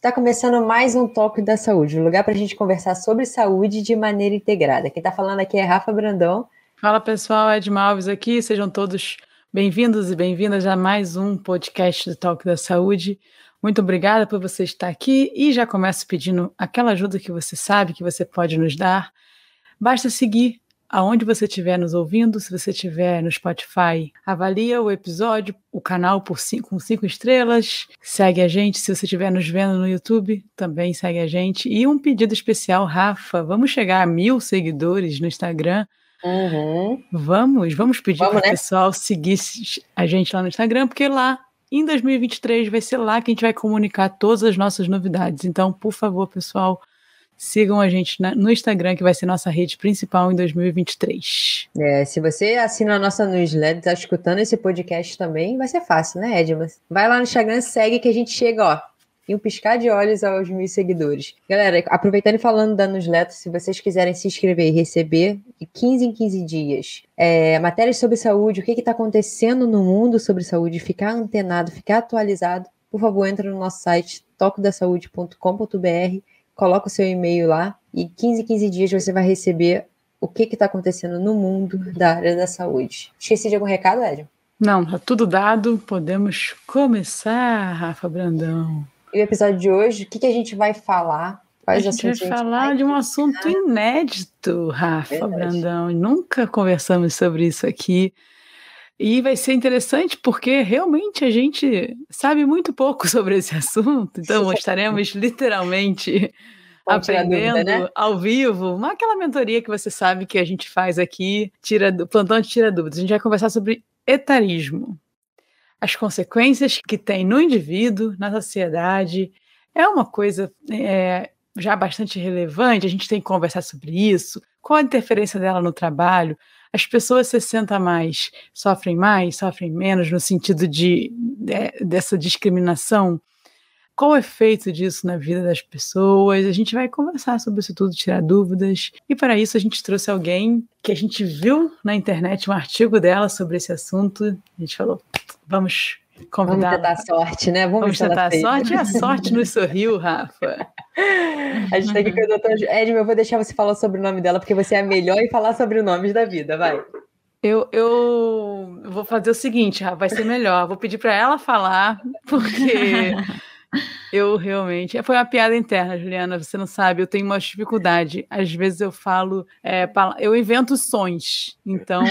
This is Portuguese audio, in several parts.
Está começando mais um Toque da Saúde, um lugar para a gente conversar sobre saúde de maneira integrada. Quem está falando aqui é Rafa Brandão. Fala pessoal, Ed Malves aqui, sejam todos bem-vindos e bem-vindas a mais um podcast do Toque da Saúde. Muito obrigada por você estar aqui e já começo pedindo aquela ajuda que você sabe que você pode nos dar. Basta seguir aonde você estiver nos ouvindo, se você estiver no Spotify, avalia o episódio, o canal por cinco, com cinco estrelas, segue a gente. Se você estiver nos vendo no YouTube, também segue a gente. E um pedido especial, Rafa, vamos chegar a mil seguidores no Instagram. Uhum. Vamos, vamos pedir para o né? pessoal seguir a gente lá no Instagram, porque lá em 2023 vai ser lá que a gente vai comunicar todas as nossas novidades. Então, por favor, pessoal, Sigam a gente na, no Instagram, que vai ser nossa rede principal em 2023. É, se você assina a nossa newsletter, está escutando esse podcast também, vai ser fácil, né, Edma? Vai lá no Instagram, segue que a gente chega, ó, em um piscar de olhos aos mil seguidores. Galera, aproveitando e falando da newsletter, se vocês quiserem se inscrever e receber de 15 em 15 dias é, matérias sobre saúde, o que está acontecendo no mundo sobre saúde, ficar antenado, ficar atualizado, por favor, entra no nosso site tocodasaude.com.br coloca o seu e-mail lá e 15, 15 dias você vai receber o que está acontecendo no mundo da área da saúde. Esqueci de algum recado, Edson? Não, tá tudo dado. Podemos começar, Rafa Brandão. E o episódio de hoje, o que, que a gente vai falar? Quais a gente vai falar vai de um assunto inédito, Rafa Verdade. Brandão. Nunca conversamos sobre isso aqui. E vai ser interessante porque realmente a gente sabe muito pouco sobre esse assunto, então estaremos literalmente aprendendo dúvida, né? ao vivo, uma, aquela mentoria que você sabe que a gente faz aqui, tira plantão de tira dúvidas. A gente vai conversar sobre etarismo, as consequências que tem no indivíduo, na sociedade. É uma coisa é, já bastante relevante, a gente tem que conversar sobre isso, qual a interferência dela no trabalho, as pessoas 60 a mais sofrem mais, sofrem menos, no sentido de, de, dessa discriminação? Qual o efeito disso na vida das pessoas? A gente vai conversar sobre isso tudo, tirar dúvidas. E para isso a gente trouxe alguém que a gente viu na internet um artigo dela sobre esse assunto. A gente falou: vamos convidar. Vamos tentar a sorte, né? Vamos, vamos tentar a sorte e a sorte nos sorriu, Rafa. A gente tá aqui com o doutor Edmo, eu vou deixar você falar sobre o nome dela, porque você é a melhor em falar sobre nomes da vida, vai. Eu, eu vou fazer o seguinte, Rafa, vai ser melhor. Vou pedir para ela falar, porque eu realmente. Foi uma piada interna, Juliana, você não sabe, eu tenho uma dificuldade. Às vezes eu falo, é, eu invento sons. Então,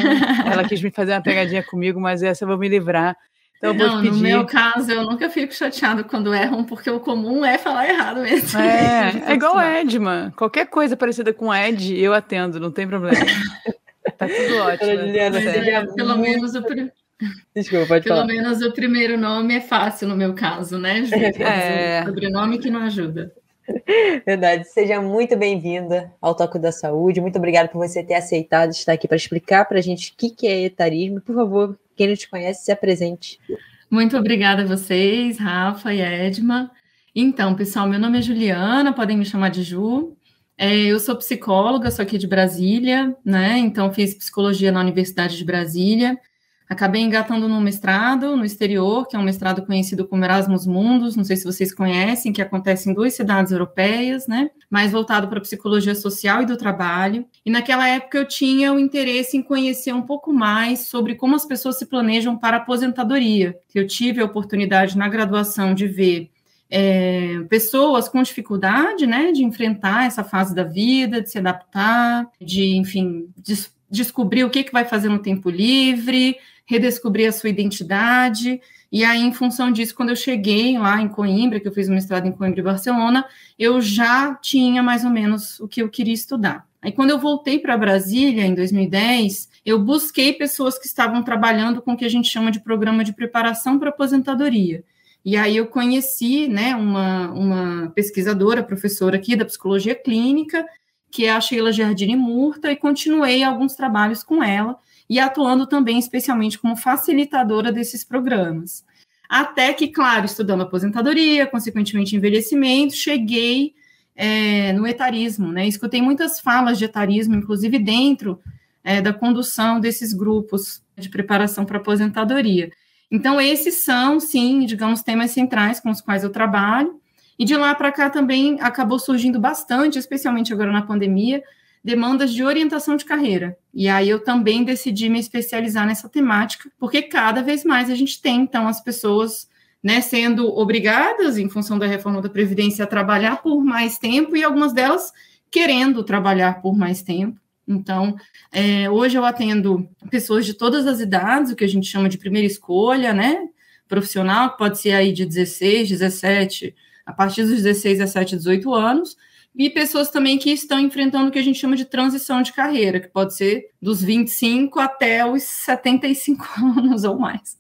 ela quis me fazer uma pegadinha comigo, mas essa eu vou me livrar. Então, não, no meu caso, eu nunca fico chateado quando erram, porque o comum é falar errado mesmo. É, é igual Edman. Qualquer coisa parecida com Ed, eu atendo, não tem problema. tá tudo ótimo. Juliana, é, pelo menos o Desculpa, pode Pelo falar. menos o primeiro nome é fácil no meu caso, né, Ju? É. O sobrenome que não ajuda. Verdade. Seja muito bem-vinda ao Toque da Saúde. Muito obrigada por você ter aceitado estar aqui para explicar para a gente o que, que é etarismo. Por favor, quem não te conhece, se apresente. Muito obrigada a vocês, Rafa e Edma. Então, pessoal, meu nome é Juliana, podem me chamar de Ju. É, eu sou psicóloga, sou aqui de Brasília, né? Então, fiz psicologia na Universidade de Brasília. Acabei engatando no mestrado no exterior, que é um mestrado conhecido como Erasmus Mundus, não sei se vocês conhecem, que acontece em duas cidades europeias, né? Mais voltado para psicologia social e do trabalho. E naquela época eu tinha o interesse em conhecer um pouco mais sobre como as pessoas se planejam para a aposentadoria. Eu tive a oportunidade na graduação de ver é, pessoas com dificuldade, né, de enfrentar essa fase da vida, de se adaptar, de, enfim, des descobrir o que, que vai fazer no tempo livre, redescobrir a sua identidade. E aí, em função disso, quando eu cheguei lá em Coimbra, que eu fiz um mestrado em Coimbra e Barcelona, eu já tinha mais ou menos o que eu queria estudar. Aí, quando eu voltei para Brasília, em 2010, eu busquei pessoas que estavam trabalhando com o que a gente chama de programa de preparação para aposentadoria. E aí eu conheci né, uma, uma pesquisadora, professora aqui da psicologia clínica, que é a Sheila Giardini Murta, e continuei alguns trabalhos com ela, e atuando também especialmente como facilitadora desses programas. Até que, claro, estudando aposentadoria, consequentemente envelhecimento, cheguei é, no etarismo, né? Escutei muitas falas de etarismo, inclusive dentro é, da condução desses grupos de preparação para aposentadoria. Então, esses são, sim, digamos, temas centrais com os quais eu trabalho. E de lá para cá também acabou surgindo bastante, especialmente agora na pandemia, demandas de orientação de carreira. E aí eu também decidi me especializar nessa temática, porque cada vez mais a gente tem, então, as pessoas né, sendo obrigadas, em função da reforma da Previdência, a trabalhar por mais tempo, e algumas delas querendo trabalhar por mais tempo. Então, é, hoje eu atendo pessoas de todas as idades, o que a gente chama de primeira escolha, né? Profissional, que pode ser aí de 16, 17, a partir dos 16, 17, 18 anos, e pessoas também que estão enfrentando o que a gente chama de transição de carreira, que pode ser dos 25 até os 75 anos ou mais.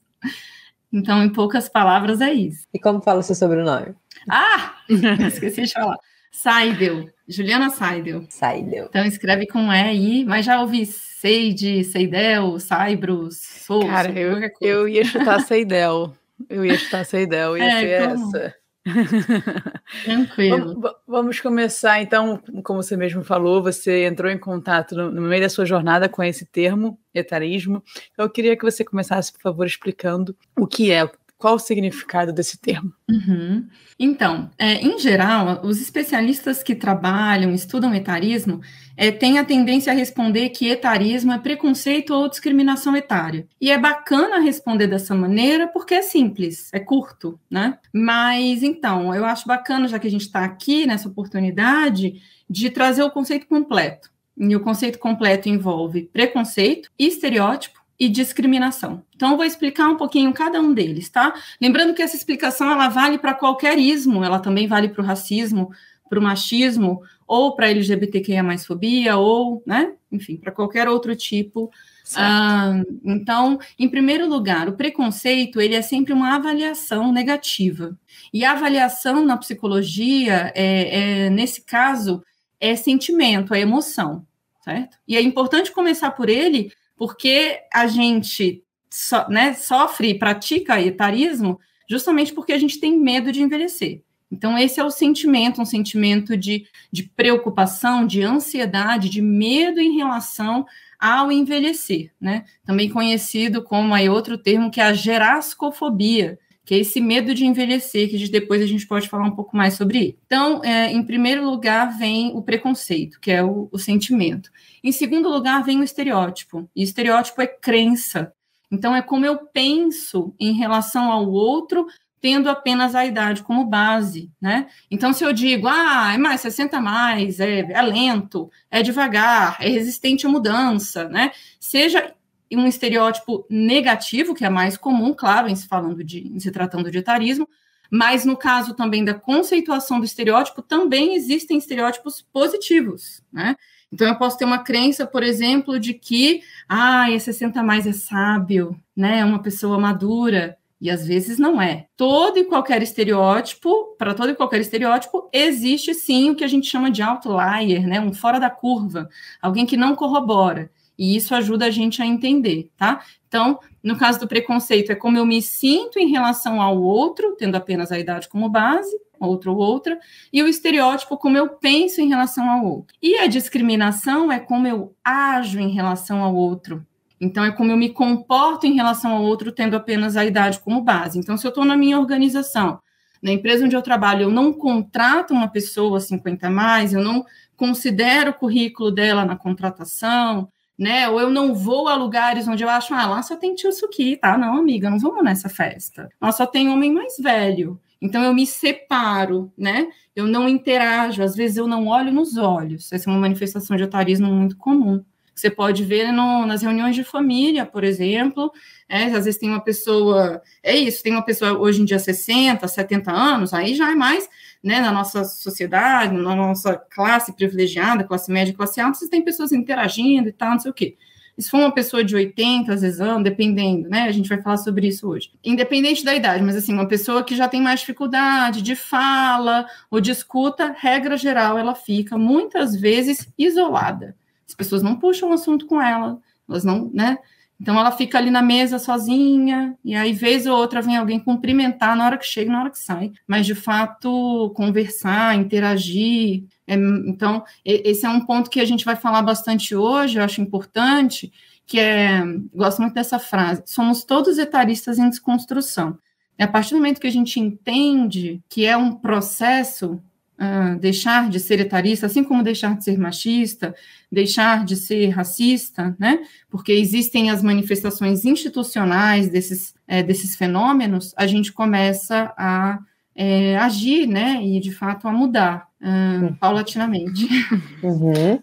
Então, em poucas palavras, é isso. E como fala o seu sobrenome? Ah! Esqueci de falar. Seidel. Juliana Seidel. Seidel. Então, escreve com E, mas já ouvi Seide, Seidel, Saibros, Souza. Cara, eu, eu ia chutar Seidel. Eu ia chutar Seidel, ia é, ser como... essa. Tranquilo. Vamos, vamos, começar, então, como você mesmo falou, você entrou em contato no, no, meio da sua jornada com esse termo, etarismo. Eu queria que você começasse, por favor, explicando o que é, qual o significado desse termo? Uhum. Então, é, em geral, os especialistas que trabalham, estudam etarismo, é, têm a tendência a responder que etarismo é preconceito ou discriminação etária. E é bacana responder dessa maneira porque é simples, é curto, né? Mas, então, eu acho bacana, já que a gente está aqui nessa oportunidade, de trazer o conceito completo. E o conceito completo envolve preconceito, estereótipo, e discriminação. Então, eu vou explicar um pouquinho cada um deles, tá? Lembrando que essa explicação ela vale para qualquer ismo, ela também vale para o racismo, para o machismo, ou para LGBTQIA mais fobia, ou, né, enfim, para qualquer outro tipo. Ah, então, em primeiro lugar, o preconceito ele é sempre uma avaliação negativa. E a avaliação na psicologia, é, é nesse caso, é sentimento, é emoção, certo? E é importante começar por ele, porque a gente so, né, sofre e pratica etarismo justamente porque a gente tem medo de envelhecer. Então, esse é o sentimento, um sentimento de, de preocupação, de ansiedade, de medo em relação ao envelhecer, né? Também conhecido como aí outro termo que é a gerascofobia, que é esse medo de envelhecer, que depois a gente pode falar um pouco mais sobre ele. Então, é, em primeiro lugar, vem o preconceito, que é o, o sentimento. Em segundo lugar, vem o estereótipo. E estereótipo é crença. Então, é como eu penso em relação ao outro, tendo apenas a idade como base, né? Então, se eu digo, ah, é mais 60 mais, é, é lento, é devagar, é resistente à mudança, né? Seja um estereótipo negativo, que é mais comum, claro, em se falando de, em se tratando de etarismo, mas no caso também da conceituação do estereótipo, também existem estereótipos positivos, né? Então, eu posso ter uma crença, por exemplo, de que, ah, esse 60 mais é sábio, né? É uma pessoa madura. E às vezes não é. Todo e qualquer estereótipo, para todo e qualquer estereótipo, existe sim o que a gente chama de outlier, né? Um fora da curva, alguém que não corrobora. E isso ajuda a gente a entender, tá? Então, no caso do preconceito, é como eu me sinto em relação ao outro, tendo apenas a idade como base, outro ou outra, e o estereótipo, como eu penso em relação ao outro. E a discriminação é como eu ajo em relação ao outro. Então, é como eu me comporto em relação ao outro, tendo apenas a idade como base. Então, se eu estou na minha organização, na empresa onde eu trabalho, eu não contrato uma pessoa 50 a mais, eu não considero o currículo dela na contratação, né? Ou eu não vou a lugares onde eu acho, ah, lá só tem tio Suki, tá? Não, amiga, não vamos nessa festa. Lá só tem homem mais velho. Então eu me separo, né? Eu não interajo, às vezes eu não olho nos olhos. Essa é uma manifestação de otarismo muito comum. Você pode ver no, nas reuniões de família, por exemplo, é, às vezes tem uma pessoa, é isso, tem uma pessoa hoje em dia 60, 70 anos, aí já é mais, né, na nossa sociedade, na nossa classe privilegiada, classe média, classe alta, você tem pessoas interagindo e tal, não sei o quê. Se for uma pessoa de 80, às vezes, anos, dependendo, né? A gente vai falar sobre isso hoje. Independente da idade, mas assim, uma pessoa que já tem mais dificuldade de fala ou de escuta, regra geral, ela fica muitas vezes isolada. As pessoas não puxam o assunto com ela, elas não, né? Então ela fica ali na mesa sozinha, e aí, vez ou outra, vem alguém cumprimentar na hora que chega na hora que sai. Mas de fato, conversar, interagir. É, então, esse é um ponto que a gente vai falar bastante hoje, eu acho importante, que é. Gosto muito dessa frase: somos todos etaristas em desconstrução. a partir do momento que a gente entende que é um processo uh, deixar de ser etarista, assim como deixar de ser machista, deixar de ser racista, né? Porque existem as manifestações institucionais desses, é, desses fenômenos, a gente começa a é, agir, né? E de fato a mudar uh, paulatinamente. Uhum.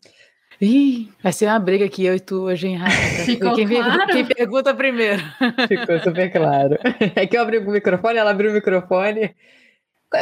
Ih, vai ser uma briga aqui, eu e tu hoje, hein, Rafa? Ficou quem, claro? quem pergunta primeiro. Ficou super claro. É que eu abri o microfone, ela abriu o microfone.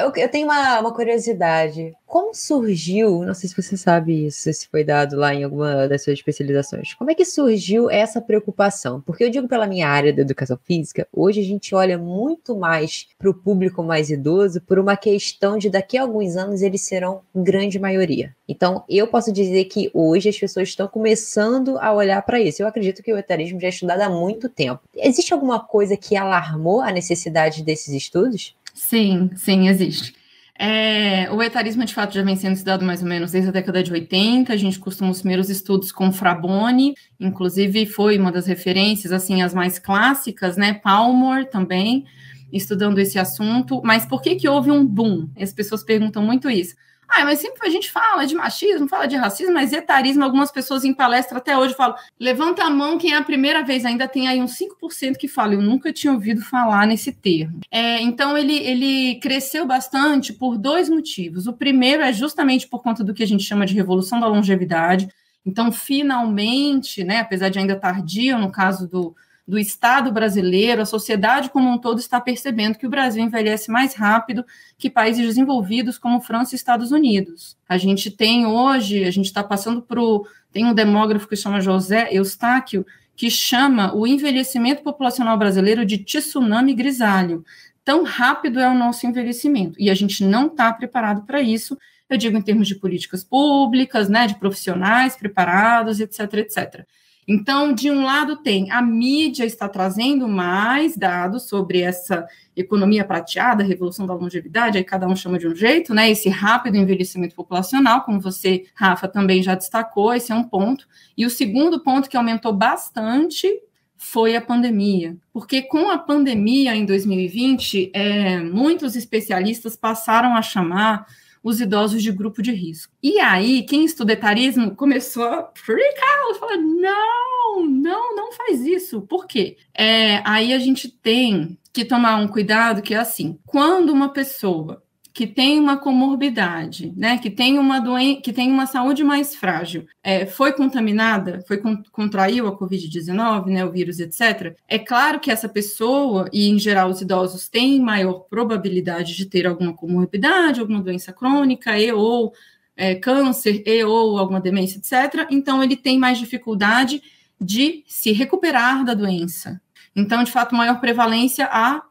Eu, eu tenho uma, uma, curiosidade. Como surgiu, não sei se você sabe isso, se foi dado lá em alguma das suas especializações, como é que surgiu essa preocupação? Porque eu digo pela minha área da educação física, hoje a gente olha muito mais para o público mais idoso por uma questão de daqui a alguns anos eles serão grande maioria. Então, eu posso dizer que hoje as pessoas estão começando a olhar para isso. Eu acredito que o etarismo já é estudado há muito tempo. Existe alguma coisa que alarmou a necessidade desses estudos? Sim, sim, existe. É, o etarismo, de fato, já vem sendo estudado mais ou menos desde a década de 80. A gente costuma os primeiros estudos com Fraboni, inclusive foi uma das referências, assim, as mais clássicas, né? Palmore também, estudando esse assunto. Mas por que que houve um boom? As pessoas perguntam muito isso. Ah, mas sempre a gente fala de machismo, fala de racismo, mas etarismo, algumas pessoas em palestra até hoje falam, levanta a mão quem é a primeira vez, ainda tem aí uns 5% que fala, eu nunca tinha ouvido falar nesse termo. É, então, ele, ele cresceu bastante por dois motivos. O primeiro é justamente por conta do que a gente chama de revolução da longevidade. Então, finalmente, né, apesar de ainda tardio, no caso do, do Estado brasileiro, a sociedade como um todo está percebendo que o Brasil envelhece mais rápido que países desenvolvidos como França e Estados Unidos. A gente tem hoje, a gente está passando por. Tem um demógrafo que chama José Eustáquio, que chama o envelhecimento populacional brasileiro de tsunami grisalho. Tão rápido é o nosso envelhecimento. E a gente não está preparado para isso. Eu digo em termos de políticas públicas, né, de profissionais preparados, etc, etc. Então, de um lado, tem a mídia está trazendo mais dados sobre essa economia prateada, revolução da longevidade, aí cada um chama de um jeito, né? Esse rápido envelhecimento populacional, como você, Rafa, também já destacou, esse é um ponto. E o segundo ponto que aumentou bastante foi a pandemia, porque com a pandemia em 2020, é, muitos especialistas passaram a chamar os idosos de grupo de risco. E aí, quem estuda etarismo começou a freak out, falar, não, não, não faz isso. Por quê? É, aí a gente tem que tomar um cuidado que é assim, quando uma pessoa que tem uma comorbidade, né, que tem uma doença, que tem uma saúde mais frágil, é, foi contaminada, foi contraiu a Covid-19, né, o vírus, etc. É claro que essa pessoa e em geral os idosos têm maior probabilidade de ter alguma comorbidade, alguma doença crônica e ou é, câncer e ou alguma demência, etc. Então ele tem mais dificuldade de se recuperar da doença. Então, de fato, maior prevalência a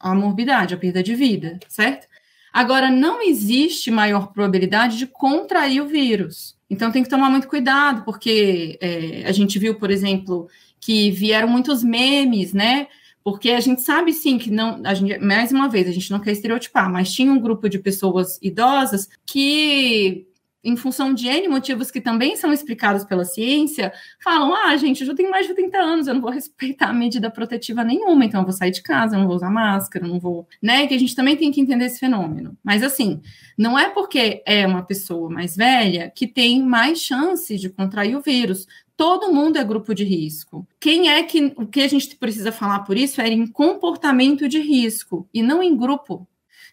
a morbidade, a perda de vida, certo? Agora, não existe maior probabilidade de contrair o vírus. Então, tem que tomar muito cuidado, porque é, a gente viu, por exemplo, que vieram muitos memes, né? Porque a gente sabe sim que não, gente, mais uma vez, a gente não quer estereotipar, mas tinha um grupo de pessoas idosas que em função de N motivos que também são explicados pela ciência, falam: ah, gente, eu já tenho mais de 30 anos, eu não vou respeitar medida protetiva nenhuma, então eu vou sair de casa, eu não vou usar máscara, não vou. Né? Que a gente também tem que entender esse fenômeno. Mas assim, não é porque é uma pessoa mais velha que tem mais chances de contrair o vírus. Todo mundo é grupo de risco. Quem é que o que a gente precisa falar por isso é em comportamento de risco e não em grupo.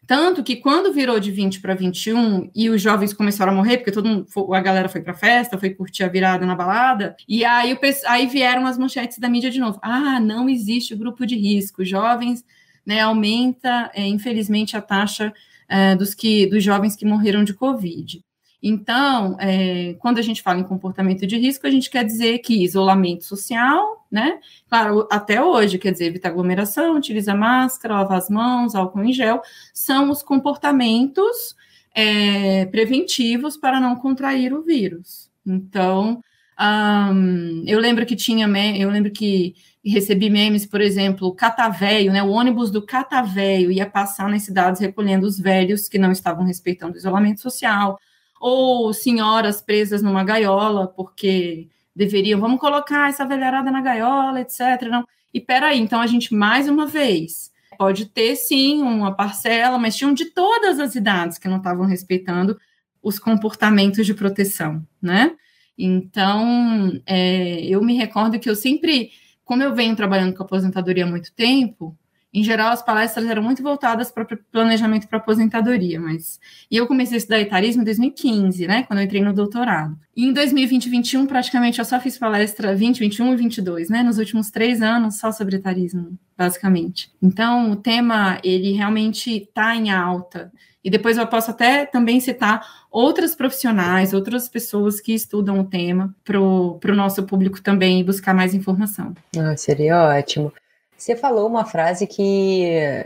Tanto que quando virou de 20 para 21 e os jovens começaram a morrer, porque todo mundo, a galera foi para festa, foi curtir a virada na balada, e aí, aí vieram as manchetes da mídia de novo. Ah, não existe grupo de risco. Jovens, né, aumenta, é, infelizmente, a taxa é, dos, que, dos jovens que morreram de Covid. Então, é, quando a gente fala em comportamento de risco, a gente quer dizer que isolamento social, né? Claro, até hoje, quer dizer, evitar aglomeração, utilizar máscara, lavar as mãos, álcool em gel, são os comportamentos é, preventivos para não contrair o vírus. Então, um, eu lembro que tinha, eu lembro que recebi memes, por exemplo, catavéio, né? O ônibus do catavéio ia passar nas cidades recolhendo os velhos que não estavam respeitando o isolamento social ou senhoras presas numa gaiola, porque deveriam, vamos colocar essa velharada na gaiola, etc. Não. E peraí, então a gente, mais uma vez, Pode ter, sim, uma parcela, mas tinham de todas as idades que não estavam respeitando os comportamentos de proteção, né? Então, é, eu me recordo que eu sempre, como eu venho trabalhando com aposentadoria há muito tempo, em geral, as palestras eram muito voltadas para planejamento para aposentadoria, mas. E eu comecei a estudar etarismo em 2015, né? Quando eu entrei no doutorado. E em 2020 e 2021, praticamente, eu só fiz palestra 20, 21 e 22, né? Nos últimos três anos, só sobre etarismo, basicamente. Então, o tema, ele realmente está em alta. E depois eu posso até também citar outras profissionais, outras pessoas que estudam o tema para o nosso público também buscar mais informação. Ah, seria ótimo. Você falou uma frase que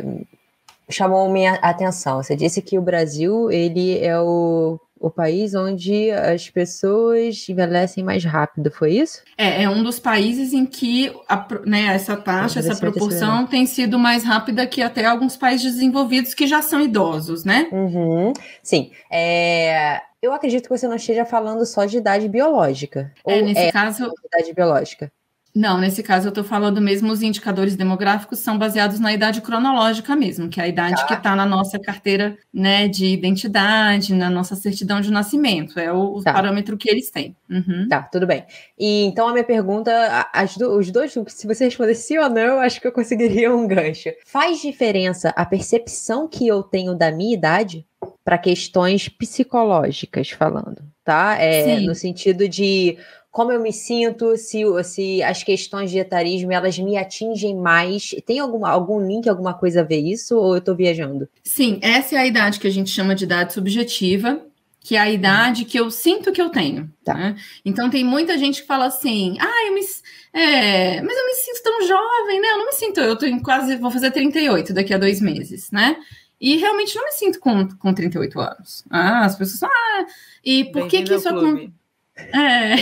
chamou minha atenção. Você disse que o Brasil ele é o, o país onde as pessoas envelhecem mais rápido, foi isso? É, é um dos países em que a, né, essa taxa, essa proporção tem sido mais rápida que até alguns países desenvolvidos que já são idosos, né? Uhum. Sim. É, eu acredito que você não esteja falando só de idade biológica. É, nesse é caso. Idade biológica. Não, nesse caso eu estou falando mesmo, os indicadores demográficos são baseados na idade cronológica mesmo, que é a idade tá. que está na nossa carteira né, de identidade, na nossa certidão de nascimento. É o, tá. parâmetro que eles têm. Uhum. Tá, tudo bem. E então a minha pergunta, as do, os dois, se você responder sim ou não, eu acho que eu conseguiria um gancho. Faz diferença a percepção que eu tenho da minha idade para questões psicológicas falando, tá? É, no sentido de como eu me sinto, se, se as questões de etarismo elas me atingem mais. Tem alguma, algum link, alguma coisa a ver isso, ou eu estou viajando? Sim, essa é a idade que a gente chama de idade subjetiva, que é a idade que eu sinto que eu tenho. Tá. Né? Então tem muita gente que fala assim, ah, eu me. É, mas eu me sinto tão jovem, né? Eu não me sinto, eu em quase, vou fazer 38 daqui a dois meses, né? E realmente não me sinto com, com 38 anos. Ah, as pessoas, ah, e por que que isso acontece? É.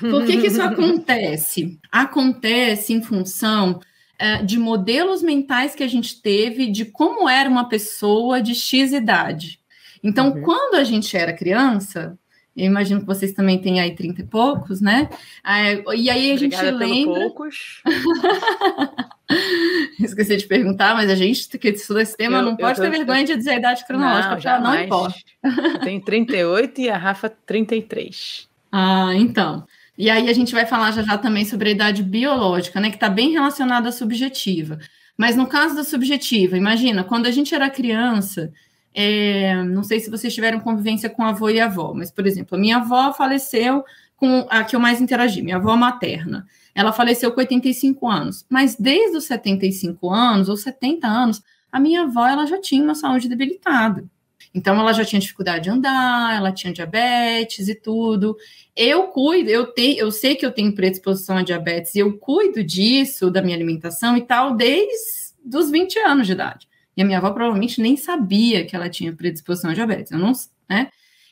Por que, que isso acontece? Acontece em função é, de modelos mentais que a gente teve de como era uma pessoa de X idade. Então, uhum. quando a gente era criança, eu imagino que vocês também têm aí 30 e poucos, né? É, e aí a gente lembra. poucos. Esqueci de perguntar, mas a gente que estuda esse tema eu, não pode ter vergonha de dizer a idade cronológica, não, já não importa. Eu tenho 38 e a Rafa 33. Ah, então. E aí a gente vai falar já já também sobre a idade biológica, né? Que está bem relacionada à subjetiva. Mas no caso da subjetiva, imagina, quando a gente era criança, é, não sei se vocês tiveram convivência com avô e avó, mas, por exemplo, a minha avó faleceu com a que eu mais interagi, minha avó materna. Ela faleceu com 85 anos, mas desde os 75 anos ou 70 anos, a minha avó ela já tinha uma saúde debilitada. Então, ela já tinha dificuldade de andar, ela tinha diabetes e tudo. Eu cuido, eu, tenho, eu sei que eu tenho predisposição a diabetes e eu cuido disso, da minha alimentação e tal, desde os 20 anos de idade. E a minha avó provavelmente nem sabia que ela tinha predisposição a diabetes, eu não, né?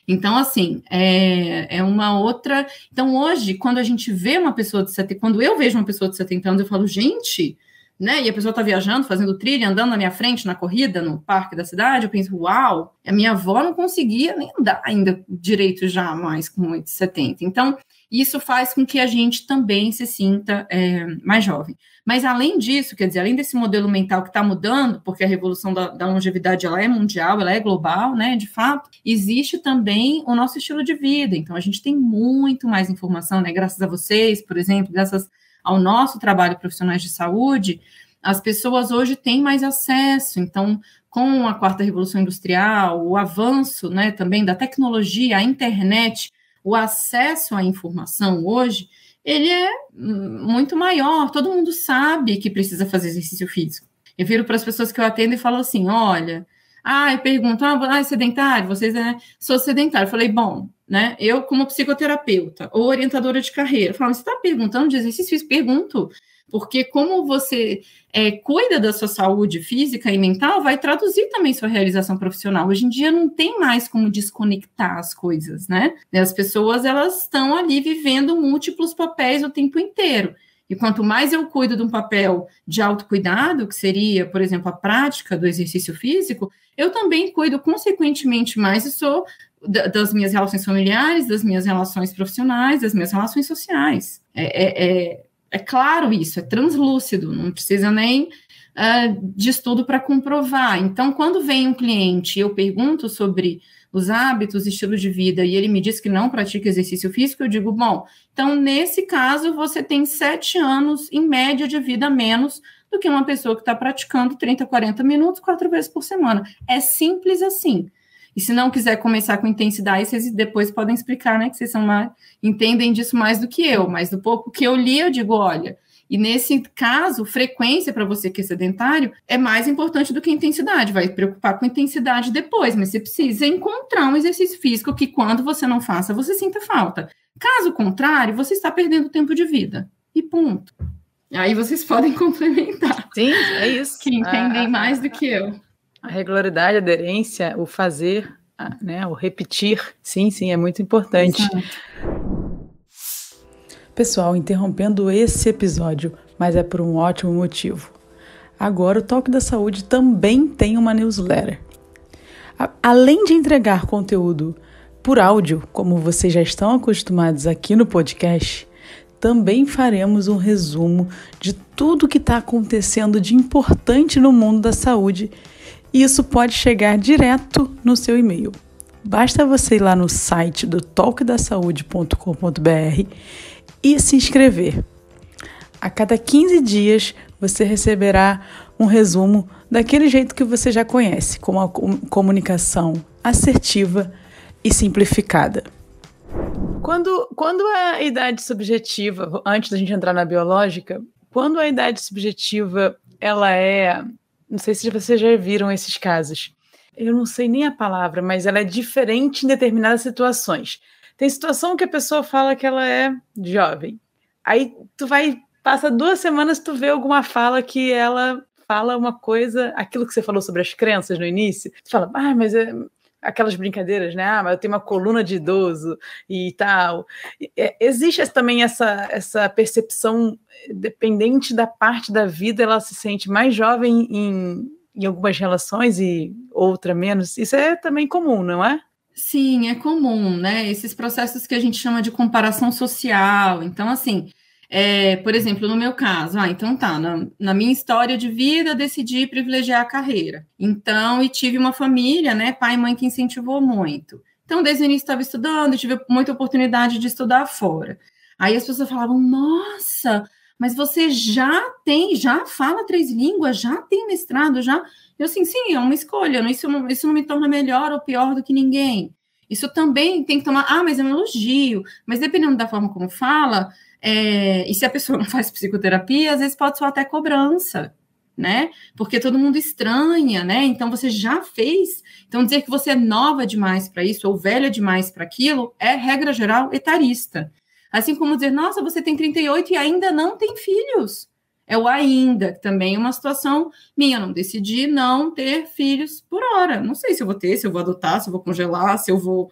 Então, assim, é, é uma outra. Então, hoje, quando a gente vê uma pessoa de 70, quando eu vejo uma pessoa de 70 anos, eu falo, gente, né? E a pessoa está viajando, fazendo trilha, andando na minha frente na corrida, no parque da cidade, eu penso, uau, a minha avó não conseguia nem andar ainda direito já mais com 8,70. Então, isso faz com que a gente também se sinta é, mais jovem. Mas além disso, quer dizer, além desse modelo mental que está mudando, porque a revolução da, da, longevidade ela é mundial, ela é global, né? De fato, existe também o nosso estilo de vida. Então a gente tem muito mais informação, né? Graças a vocês, por exemplo, graças ao nosso trabalho profissionais de saúde, as pessoas hoje têm mais acesso. Então, com a quarta revolução industrial, o avanço, né, também da tecnologia, a internet, o acesso à informação hoje, ele é muito maior. Todo mundo sabe que precisa fazer exercício físico. Eu viro para as pessoas que eu atendo e falo assim: olha, ah, eu pergunto, ah, é sedentário? Vocês é, sou sedentário. Falei, bom, né? Eu, como psicoterapeuta ou orientadora de carreira, falo, você está perguntando de exercício? Pergunto, porque como você é, cuida da sua saúde física e mental, vai traduzir também sua realização profissional. Hoje em dia não tem mais como desconectar as coisas, né? As pessoas elas estão ali vivendo múltiplos papéis o tempo inteiro. E quanto mais eu cuido de um papel de autocuidado, que seria, por exemplo, a prática do exercício físico, eu também cuido consequentemente mais e sou das minhas relações familiares, das minhas relações profissionais, das minhas relações sociais. É, é, é, é claro isso, é translúcido, não precisa nem uh, de estudo para comprovar. Então, quando vem um cliente e eu pergunto sobre os hábitos, estilo de vida, e ele me diz que não pratica exercício físico, eu digo, bom, então nesse caso você tem sete anos em média de vida menos do que uma pessoa que está praticando 30, 40 minutos quatro vezes por semana. É simples assim. E se não quiser começar com intensidade, vocês depois podem explicar, né? Que vocês mais, entendem disso mais do que eu, mas do pouco que eu li, eu digo, olha, e nesse caso, frequência para você que é sedentário é mais importante do que intensidade. Vai preocupar com intensidade depois, mas você precisa encontrar um exercício físico que, quando você não faça, você sinta falta. Caso contrário, você está perdendo tempo de vida. E ponto. Aí vocês podem complementar. Sim, é isso. Que entendem mais do que eu. A regularidade, a aderência, o fazer, né, o repetir, sim, sim, é muito importante. Exato. Pessoal, interrompendo esse episódio, mas é por um ótimo motivo. Agora o Toque da Saúde também tem uma newsletter. além de entregar conteúdo por áudio, como vocês já estão acostumados aqui no podcast, também faremos um resumo de tudo que está acontecendo de importante no mundo da saúde e isso pode chegar direto no seu e-mail. Basta você ir lá no site do toquedasaude.com.br e se inscrever. A cada 15 dias você receberá um resumo daquele jeito que você já conhece, com uma comunicação assertiva e simplificada. Quando, quando a idade subjetiva, antes da gente entrar na biológica, quando a idade subjetiva ela é, não sei se vocês já viram esses casos, eu não sei nem a palavra, mas ela é diferente em determinadas situações. Tem situação que a pessoa fala que ela é jovem. Aí tu vai, passa duas semanas, tu vê alguma fala que ela fala uma coisa, aquilo que você falou sobre as crenças no início, tu fala, ah, mas é aquelas brincadeiras, né? Ah, mas eu tenho uma coluna de idoso e tal. É, existe também essa, essa percepção, dependente da parte da vida, ela se sente mais jovem em, em algumas relações e outra menos. Isso é também comum, não é? Sim, é comum, né? Esses processos que a gente chama de comparação social. Então, assim, é, por exemplo, no meu caso, ah, então tá, na, na, minha história de vida, decidi privilegiar a carreira. Então, e tive uma família, né, pai e mãe que incentivou muito. Então, desde o início estava estudando, tive muita oportunidade de estudar fora. Aí as pessoas falavam, nossa, mas você já tem, já fala três línguas, já tem mestrado, já. Eu assim, sim, é uma escolha, isso não, isso não me torna melhor ou pior do que ninguém. Isso também tem que tomar, ah, mas é um elogio, mas dependendo da forma como fala, é, e se a pessoa não faz psicoterapia, às vezes pode ser até cobrança, né? Porque todo mundo estranha, né? Então você já fez. Então dizer que você é nova demais para isso ou velha demais para aquilo é regra geral etarista. Assim como dizer, nossa, você tem 38 e ainda não tem filhos é o ainda, também é uma situação minha. Eu não decidi não ter filhos por hora. Não sei se eu vou ter, se eu vou adotar, se eu vou congelar, se eu vou.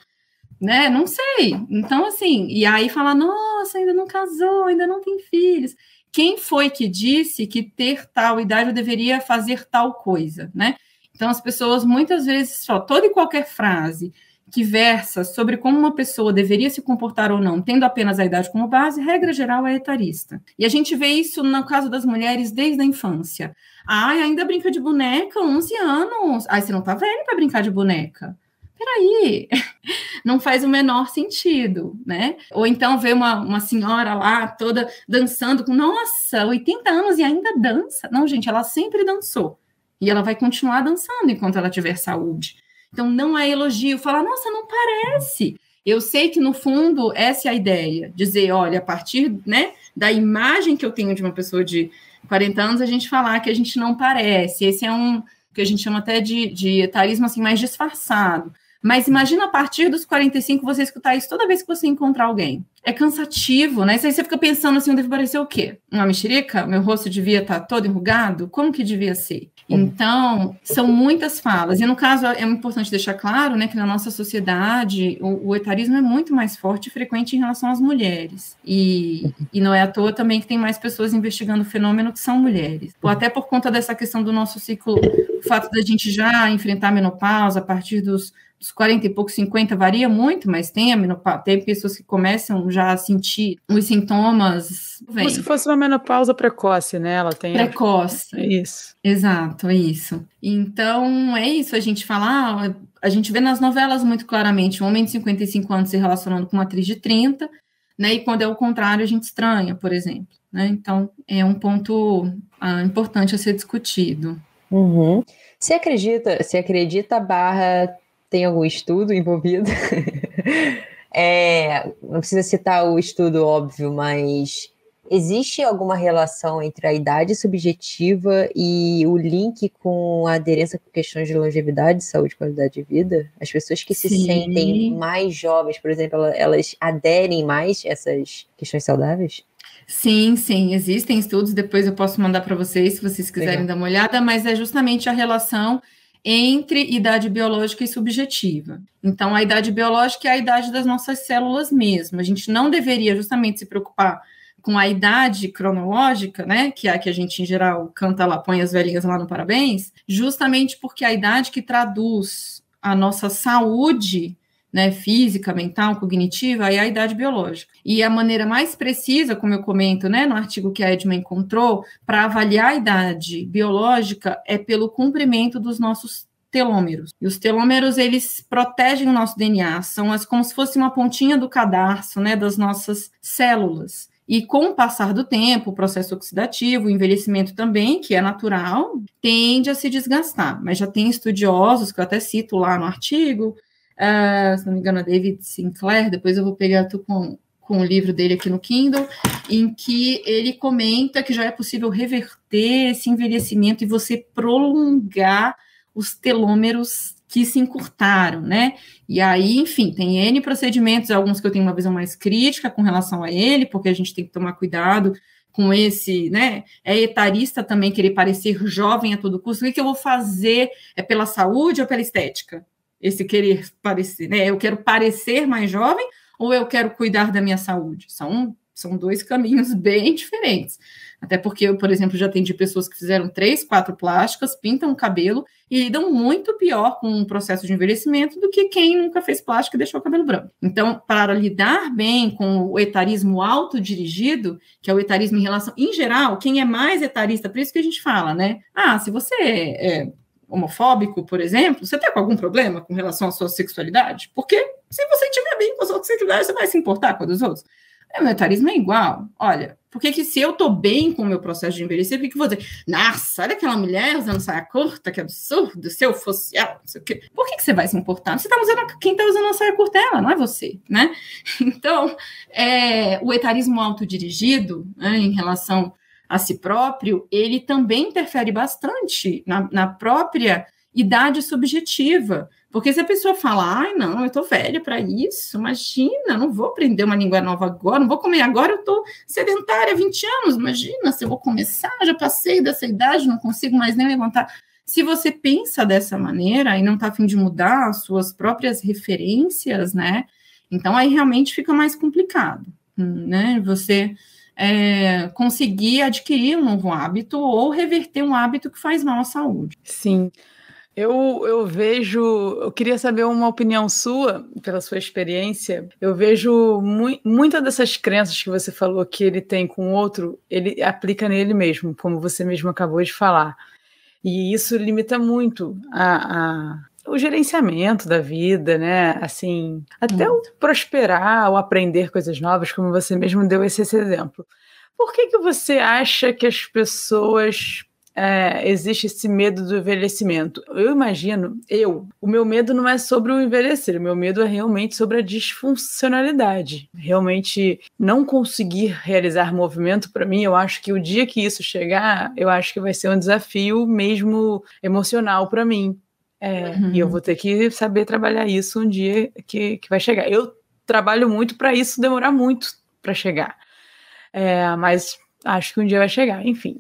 Né? Não sei. Então, assim, e aí fala, nossa, ainda não casou, ainda não tem filhos. Quem foi que disse que ter tal idade eu deveria fazer tal coisa, né? Então, as pessoas muitas vezes, só toda e qualquer frase que versa sobre como uma pessoa deveria se comportar ou não, tendo apenas a idade como base, regra geral é etarista. E a gente vê isso no caso das mulheres desde a infância. Ai, ainda brinca de boneca, 11 anos. Ai, você não tá velho para brincar de boneca. Peraí, não faz o menor sentido, né? Ou então ver uma, uma senhora lá toda dançando com, nossa, 80 anos e ainda dança. Não, gente, ela sempre dançou. E ela vai continuar dançando enquanto ela tiver saúde. Então, não é elogio falar, nossa, não parece. Eu sei que, no fundo, essa é a ideia. Dizer, olha, a partir né, da imagem que eu tenho de uma pessoa de 40 anos, a gente falar que a gente não parece. Esse é um que a gente chama até de, de etarismo assim, mais disfarçado. Mas imagina a partir dos 45 você escutar isso toda vez que você encontrar alguém. É cansativo, né? Aí você fica pensando assim, deve parecer o quê? Uma mexerica? Meu rosto devia estar todo enrugado? Como que devia ser? Então, são muitas falas. E no caso, é importante deixar claro, né, que na nossa sociedade o, o etarismo é muito mais forte e frequente em relação às mulheres. E, e não é à toa também que tem mais pessoas investigando o fenômeno que são mulheres. Ou até por conta dessa questão do nosso ciclo, o fato da gente já enfrentar a menopausa a partir dos dos 40 e pouco, 50 varia muito, mas tem a menopausa, tem pessoas que começam já a sentir os sintomas. Vem. Como se fosse uma menopausa precoce, né? Ela tem. Precoce. A... É isso. Exato, é isso. Então, é isso, a gente fala, ah, a gente vê nas novelas muito claramente um homem de 55 anos se relacionando com uma atriz de 30, né? E quando é o contrário, a gente estranha, por exemplo. Né? Então, é um ponto ah, importante a ser discutido. Uhum. Você acredita, você acredita barra tem algum estudo envolvido? é, não precisa citar o estudo, óbvio, mas existe alguma relação entre a idade subjetiva e o link com a aderência com questões de longevidade, saúde e qualidade de vida? As pessoas que se Sim. sentem mais jovens, por exemplo, elas aderem mais a essas questões saudáveis? Sim, sim, existem estudos, depois eu posso mandar para vocês, se vocês quiserem Legal. dar uma olhada, mas é justamente a relação entre idade biológica e subjetiva. Então, a idade biológica é a idade das nossas células mesmo. A gente não deveria justamente se preocupar com a idade cronológica, né, que é a que a gente em geral canta lá, põe as velhinhas lá no parabéns, justamente porque a idade que traduz a nossa saúde né, física, mental, cognitiva, é a idade biológica. E a maneira mais precisa, como eu comento, né, no artigo que a Edma encontrou, para avaliar a idade biológica é pelo cumprimento dos nossos telômeros. E os telômeros, eles protegem o nosso DNA, são as, como se fosse uma pontinha do cadarço, né, das nossas células. E com o passar do tempo, o processo oxidativo, o envelhecimento também, que é natural, tende a se desgastar. Mas já tem estudiosos, que eu até cito lá no artigo, uh, se não me engano, David Sinclair, depois eu vou pegar tu com, com o livro dele aqui no Kindle, em que ele comenta que já é possível reverter esse envelhecimento e você prolongar os telômeros que se encurtaram, né? E aí, enfim, tem N procedimentos, alguns que eu tenho uma visão mais crítica com relação a ele, porque a gente tem que tomar cuidado com esse, né? É etarista também querer parecer jovem a todo custo. O que, que eu vou fazer? É pela saúde ou pela estética? Esse querer parecer, né? Eu quero parecer mais jovem ou eu quero cuidar da minha saúde? São, são dois caminhos bem diferentes. Até porque eu, por exemplo, já atendi pessoas que fizeram três, quatro plásticas, pintam o cabelo e lidam muito pior com o processo de envelhecimento do que quem nunca fez plástica e deixou o cabelo branco. Então, para lidar bem com o etarismo autodirigido, que é o etarismo em relação, em geral, quem é mais etarista, por isso que a gente fala, né? Ah, se você é, homofóbico, por exemplo, você está com algum problema com relação à sua sexualidade? Porque se você estiver bem com a sua sexualidade, você vai se importar com a dos outros. É, meu etarismo é igual. Olha, por que se eu estou bem com o meu processo de envelhecer, por que, eu vou dizer, nossa, olha aquela mulher usando saia curta, que absurdo, se eu fosse ela, não sei o quê. Por que, que você vai se importar? Você está usando, quem está usando a saia curta é ela, não é você, né? Então, é, o etarismo autodirigido, né, em relação a si próprio, ele também interfere bastante na, na própria idade subjetiva. Porque se a pessoa fala, ai, não, eu tô velha para isso, imagina, não vou aprender uma língua nova agora, não vou comer agora, eu tô sedentária há 20 anos, imagina, se eu vou começar, já passei dessa idade, não consigo mais nem levantar. Se você pensa dessa maneira e não tá afim de mudar as suas próprias referências, né, então aí realmente fica mais complicado, né, você é, conseguir adquirir um novo hábito ou reverter um hábito que faz mal à saúde. Sim. Eu, eu vejo, eu queria saber uma opinião sua, pela sua experiência. Eu vejo mu muitas dessas crenças que você falou que ele tem com o outro, ele aplica nele mesmo, como você mesmo acabou de falar. E isso limita muito a, a o gerenciamento da vida, né? Assim, até Muito. o prosperar, o aprender coisas novas, como você mesmo deu esse, esse exemplo. Por que, que você acha que as pessoas é, existe esse medo do envelhecimento. Eu imagino, eu, o meu medo não é sobre o envelhecer, o meu medo é realmente sobre a disfuncionalidade. Realmente não conseguir realizar movimento para mim, eu acho que o dia que isso chegar, eu acho que vai ser um desafio mesmo emocional para mim. É, uhum. E eu vou ter que saber trabalhar isso um dia que, que vai chegar. Eu trabalho muito para isso demorar muito para chegar. É, mas acho que um dia vai chegar, enfim.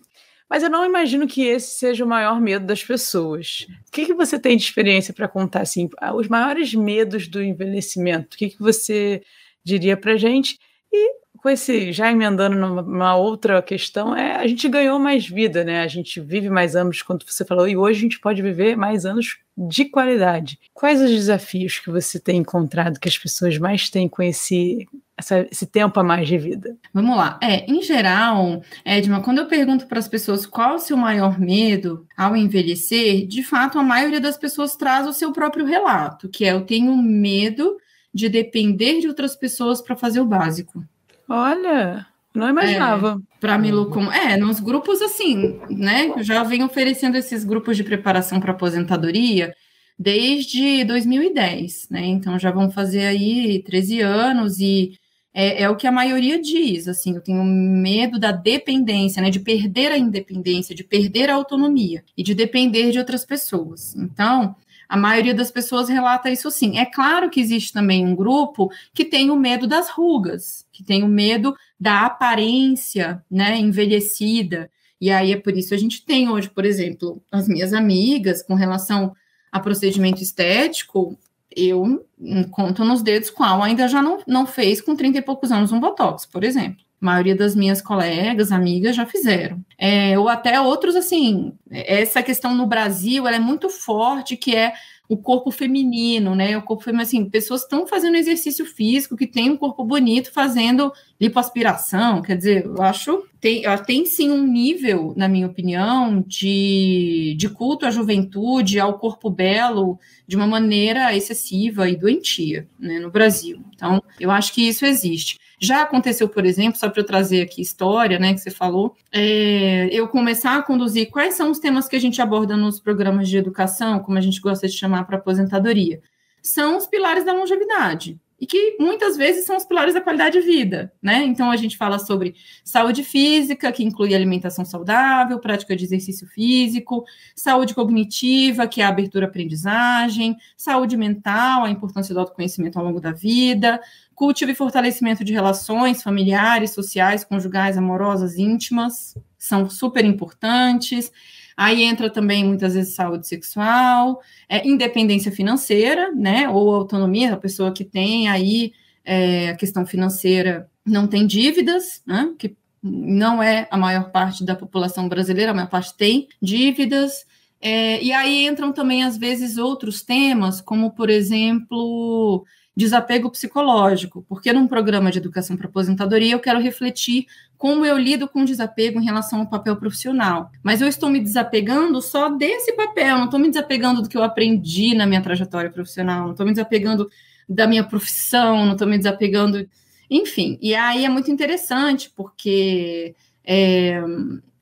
Mas eu não imagino que esse seja o maior medo das pessoas. O que, que você tem de experiência para contar assim? Os maiores medos do envelhecimento? O que, que você diria para gente? E com esse, já emendando numa outra questão, é a gente ganhou mais vida, né? A gente vive mais anos, quando você falou, e hoje a gente pode viver mais anos de qualidade. Quais os desafios que você tem encontrado que as pessoas mais têm com esse, essa, esse tempo a mais de vida? Vamos lá. É, em geral, Edma, quando eu pergunto para as pessoas qual o seu maior medo ao envelhecer, de fato, a maioria das pessoas traz o seu próprio relato, que é eu tenho medo de depender de outras pessoas para fazer o básico. Olha, não imaginava. É, para Milu, como é, nos grupos assim, né? Já vem oferecendo esses grupos de preparação para aposentadoria desde 2010, né? Então já vão fazer aí 13 anos e é, é, o que a maioria diz, assim, eu tenho medo da dependência, né, de perder a independência, de perder a autonomia e de depender de outras pessoas. Então, a maioria das pessoas relata isso sim. É claro que existe também um grupo que tem o medo das rugas, que tem o medo da aparência, né, envelhecida. E aí é por isso a gente tem hoje, por exemplo, as minhas amigas com relação a procedimento estético, eu conto nos dedos qual ainda já não, não fez com 30 e poucos anos um botox, por exemplo. A maioria das minhas colegas, amigas já fizeram. É, ou até outros, assim, essa questão no Brasil, ela é muito forte, que é o corpo feminino, né? O corpo feminino, assim, pessoas estão fazendo exercício físico, que tem um corpo bonito, fazendo lipoaspiração, quer dizer, eu acho, tem, tem sim um nível, na minha opinião, de, de culto à juventude, ao corpo belo, de uma maneira excessiva e doentia, né, no Brasil. Então, eu acho que isso existe. Já aconteceu, por exemplo, só para eu trazer aqui história, né, que você falou, é, eu começar a conduzir quais são os temas que a gente aborda nos programas de educação, como a gente gosta de chamar para aposentadoria. São os pilares da longevidade e que muitas vezes são os pilares da qualidade de vida, né? Então a gente fala sobre saúde física, que inclui alimentação saudável, prática de exercício físico, saúde cognitiva, que é a abertura à aprendizagem, saúde mental, a importância do autoconhecimento ao longo da vida, cultivo e fortalecimento de relações familiares, sociais, conjugais, amorosas, íntimas, são super importantes. Aí entra também muitas vezes saúde sexual, é, independência financeira, né? Ou autonomia, a pessoa que tem aí é, a questão financeira não tem dívidas, né? Que não é a maior parte da população brasileira, a maior parte tem dívidas. É, e aí entram também, às vezes, outros temas, como, por exemplo, desapego psicológico, porque num programa de educação para aposentadoria eu quero refletir como eu lido com desapego em relação ao papel profissional. Mas eu estou me desapegando só desse papel, não estou me desapegando do que eu aprendi na minha trajetória profissional, não estou me desapegando da minha profissão, não estou me desapegando. Enfim, e aí é muito interessante, porque é,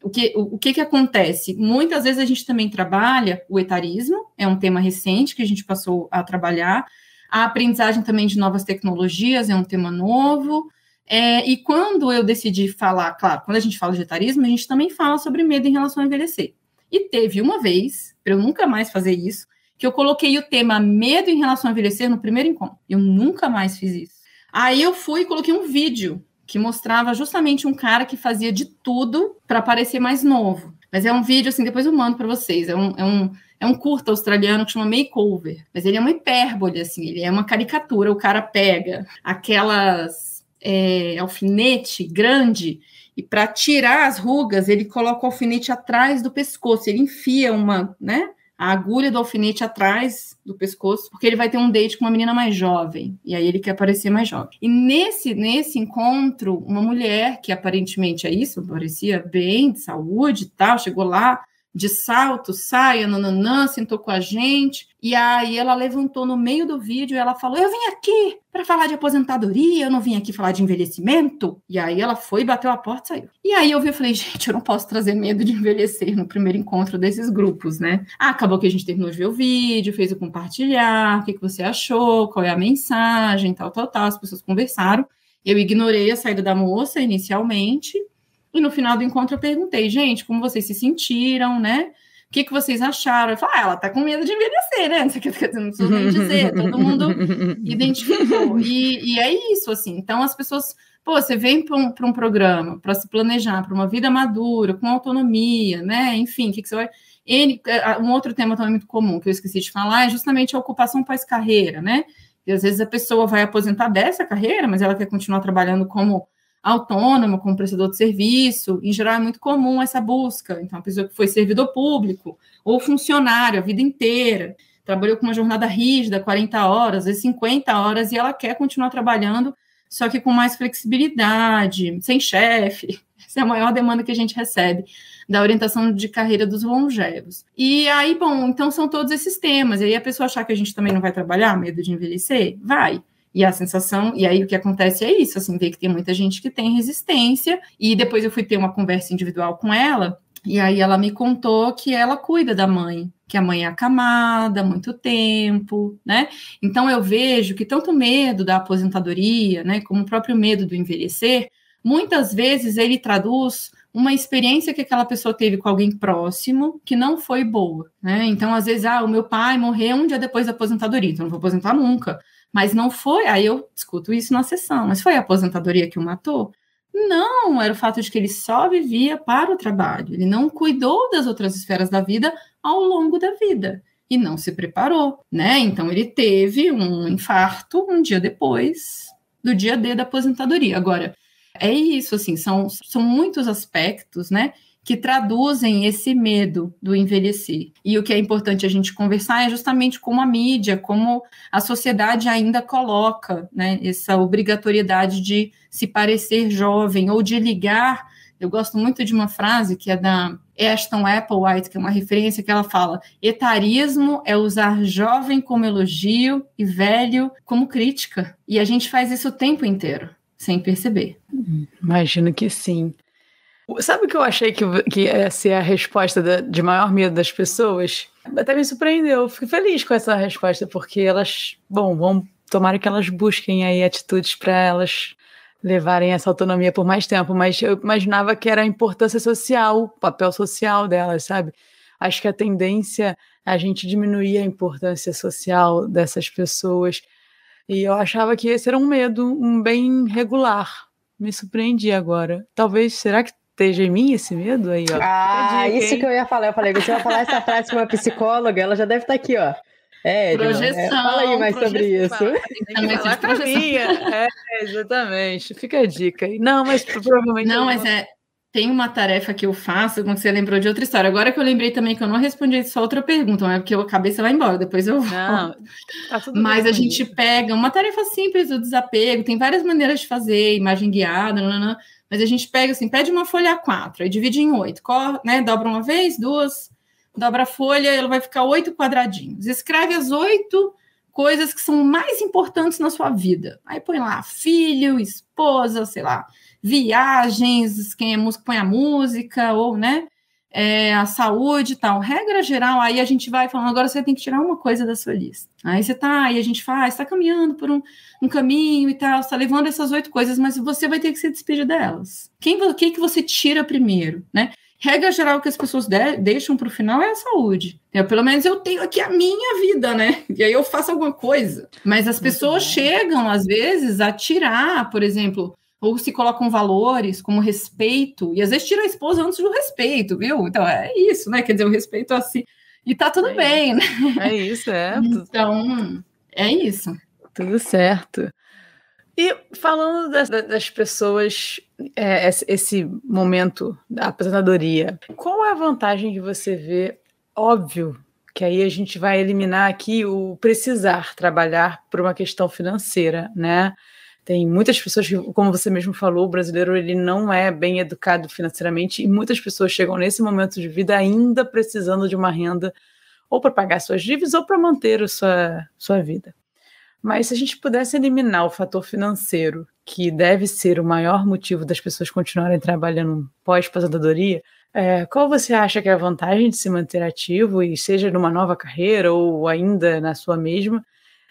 o, que, o, o que, que acontece? Muitas vezes a gente também trabalha o etarismo, é um tema recente que a gente passou a trabalhar a aprendizagem também de novas tecnologias é um tema novo. É, e quando eu decidi falar, claro, quando a gente fala de etarismo, a gente também fala sobre medo em relação a envelhecer. E teve uma vez, para eu nunca mais fazer isso, que eu coloquei o tema medo em relação a envelhecer no primeiro encontro. Eu nunca mais fiz isso. Aí eu fui e coloquei um vídeo que mostrava justamente um cara que fazia de tudo para parecer mais novo. Mas é um vídeo, assim, depois eu mando para vocês. É um, é um, é um curta australiano que chama Makeover, mas ele é uma hipérbole, assim, ele é uma caricatura. O cara pega aquelas é, alfinete grande e para tirar as rugas ele coloca o alfinete atrás do pescoço, ele enfia uma, né? A agulha do alfinete atrás do pescoço, porque ele vai ter um date com uma menina mais jovem, e aí ele quer parecer mais jovem. E nesse, nesse encontro, uma mulher que aparentemente é isso, parecia bem, de saúde e tal, chegou lá, de salto, saia, nananã, sentou com a gente. E aí ela levantou no meio do vídeo e ela falou: Eu vim aqui para falar de aposentadoria, eu não vim aqui falar de envelhecimento. E aí ela foi, bateu a porta e saiu. E aí eu vi, eu falei, gente, eu não posso trazer medo de envelhecer no primeiro encontro desses grupos, né? Ah, acabou que a gente terminou de ver o vídeo, fez o compartilhar, o que, que você achou, qual é a mensagem, tal, tal, tal. As pessoas conversaram. Eu ignorei a saída da moça inicialmente. E no final do encontro eu perguntei, gente, como vocês se sentiram, né? O que, que vocês acharam? Eu falei, ah, ela tá com medo de envelhecer, né? Não sei não preciso nem dizer, todo mundo identificou. E, e, é isso, assim. Então, as pessoas, pô, você vem para um, um programa para se planejar, para uma vida madura, com autonomia, né? Enfim, o que, que você vai. É, um outro tema também muito comum que eu esqueci de falar é justamente a ocupação pós-carreira, né? E às vezes a pessoa vai aposentar dessa carreira, mas ela quer continuar trabalhando como autônomo, como prestador de serviço, em geral é muito comum essa busca. Então, a pessoa que foi servidor público ou funcionário a vida inteira, trabalhou com uma jornada rígida, 40 horas, às vezes 50 horas, e ela quer continuar trabalhando, só que com mais flexibilidade, sem chefe. Essa é a maior demanda que a gente recebe da orientação de carreira dos longevos. E aí, bom, então são todos esses temas. E aí a pessoa achar que a gente também não vai trabalhar, medo de envelhecer? Vai. E a sensação, e aí o que acontece é isso, assim, ver que tem muita gente que tem resistência, e depois eu fui ter uma conversa individual com ela, e aí ela me contou que ela cuida da mãe, que a mãe é acamada há muito tempo, né? Então eu vejo que tanto o medo da aposentadoria, né, como o próprio medo do envelhecer, muitas vezes ele traduz uma experiência que aquela pessoa teve com alguém próximo que não foi boa, né? Então, às vezes, ah, o meu pai morreu um dia depois da aposentadoria, então não vou aposentar nunca. Mas não foi, aí eu discuto isso na sessão, mas foi a aposentadoria que o matou? Não, era o fato de que ele só vivia para o trabalho, ele não cuidou das outras esferas da vida ao longo da vida e não se preparou, né? Então ele teve um infarto um dia depois do dia D da aposentadoria. Agora, é isso, assim, são, são muitos aspectos, né? Que traduzem esse medo do envelhecer. E o que é importante a gente conversar é justamente como a mídia, como a sociedade ainda coloca né, essa obrigatoriedade de se parecer jovem ou de ligar. Eu gosto muito de uma frase que é da Ashton Applewhite, que é uma referência que ela fala: etarismo é usar jovem como elogio e velho como crítica. E a gente faz isso o tempo inteiro, sem perceber. Imagino que sim. Sabe o que eu achei que, que ia ser a resposta da, de maior medo das pessoas? Até me surpreendeu. Fico feliz com essa resposta, porque elas, bom, vão tomara que elas busquem aí atitudes para elas levarem essa autonomia por mais tempo, mas eu imaginava que era a importância social, o papel social delas, sabe? Acho que a tendência é a gente diminuir a importância social dessas pessoas. E eu achava que esse era um medo, um bem regular. Me surpreendi agora. Talvez, será que esteja em mim esse medo aí, ó. Ah, dica, isso hein? que eu ia falar. Eu falei, você vai falar essa frase com uma psicóloga, ela já deve estar tá aqui, ó. É, projeção. É, fala aí mais sobre isso. Tem que falar é, exatamente. Fica a dica aí. Não, mas provavelmente. Não, mas é. Tem uma tarefa que eu faço, como você lembrou de outra história. Agora que eu lembrei também que eu não respondi só outra pergunta, mas é porque a cabeça vai embora, depois eu Não, tá mas a gente pega uma tarefa simples do desapego, tem várias maneiras de fazer, imagem guiada, não, não, não mas a gente pega assim, pede uma folha A4, aí divide em oito, né? Dobra uma vez, duas, dobra a folha, ela vai ficar oito quadradinhos. Escreve as oito coisas que são mais importantes na sua vida. Aí põe lá filho, esposa, sei lá, viagens, quem é músico põe a música, ou, né? É, a saúde e tal. Regra geral, aí a gente vai falando, agora você tem que tirar uma coisa da sua lista. Aí você tá, aí a gente faz, está caminhando por um, um, caminho e tal, está levando essas oito coisas, mas você vai ter que se despedir delas. Quem, quem que você tira primeiro, né? Regra geral que as pessoas de, deixam para o final é a saúde. Eu, pelo menos eu tenho aqui a minha vida, né? E aí eu faço alguma coisa. Mas as pessoas chegam, às vezes, a tirar, por exemplo, ou se colocam valores como respeito, e às vezes tira a esposa antes do respeito, viu? Então é isso, né? Quer dizer, o respeito assim. E tá tudo é bem, né? É isso, é. Então, é isso. Tudo certo. E falando das, das pessoas, é, esse momento da aposentadoria, qual é a vantagem que você vê? Óbvio que aí a gente vai eliminar aqui o precisar trabalhar por uma questão financeira, né? Tem muitas pessoas que, como você mesmo falou, o brasileiro ele não é bem educado financeiramente e muitas pessoas chegam nesse momento de vida ainda precisando de uma renda ou para pagar suas dívidas ou para manter a sua, sua vida. Mas se a gente pudesse eliminar o fator financeiro, que deve ser o maior motivo das pessoas continuarem trabalhando pós-aposentadoria, é, qual você acha que é a vantagem de se manter ativo, e seja numa nova carreira ou ainda na sua mesma,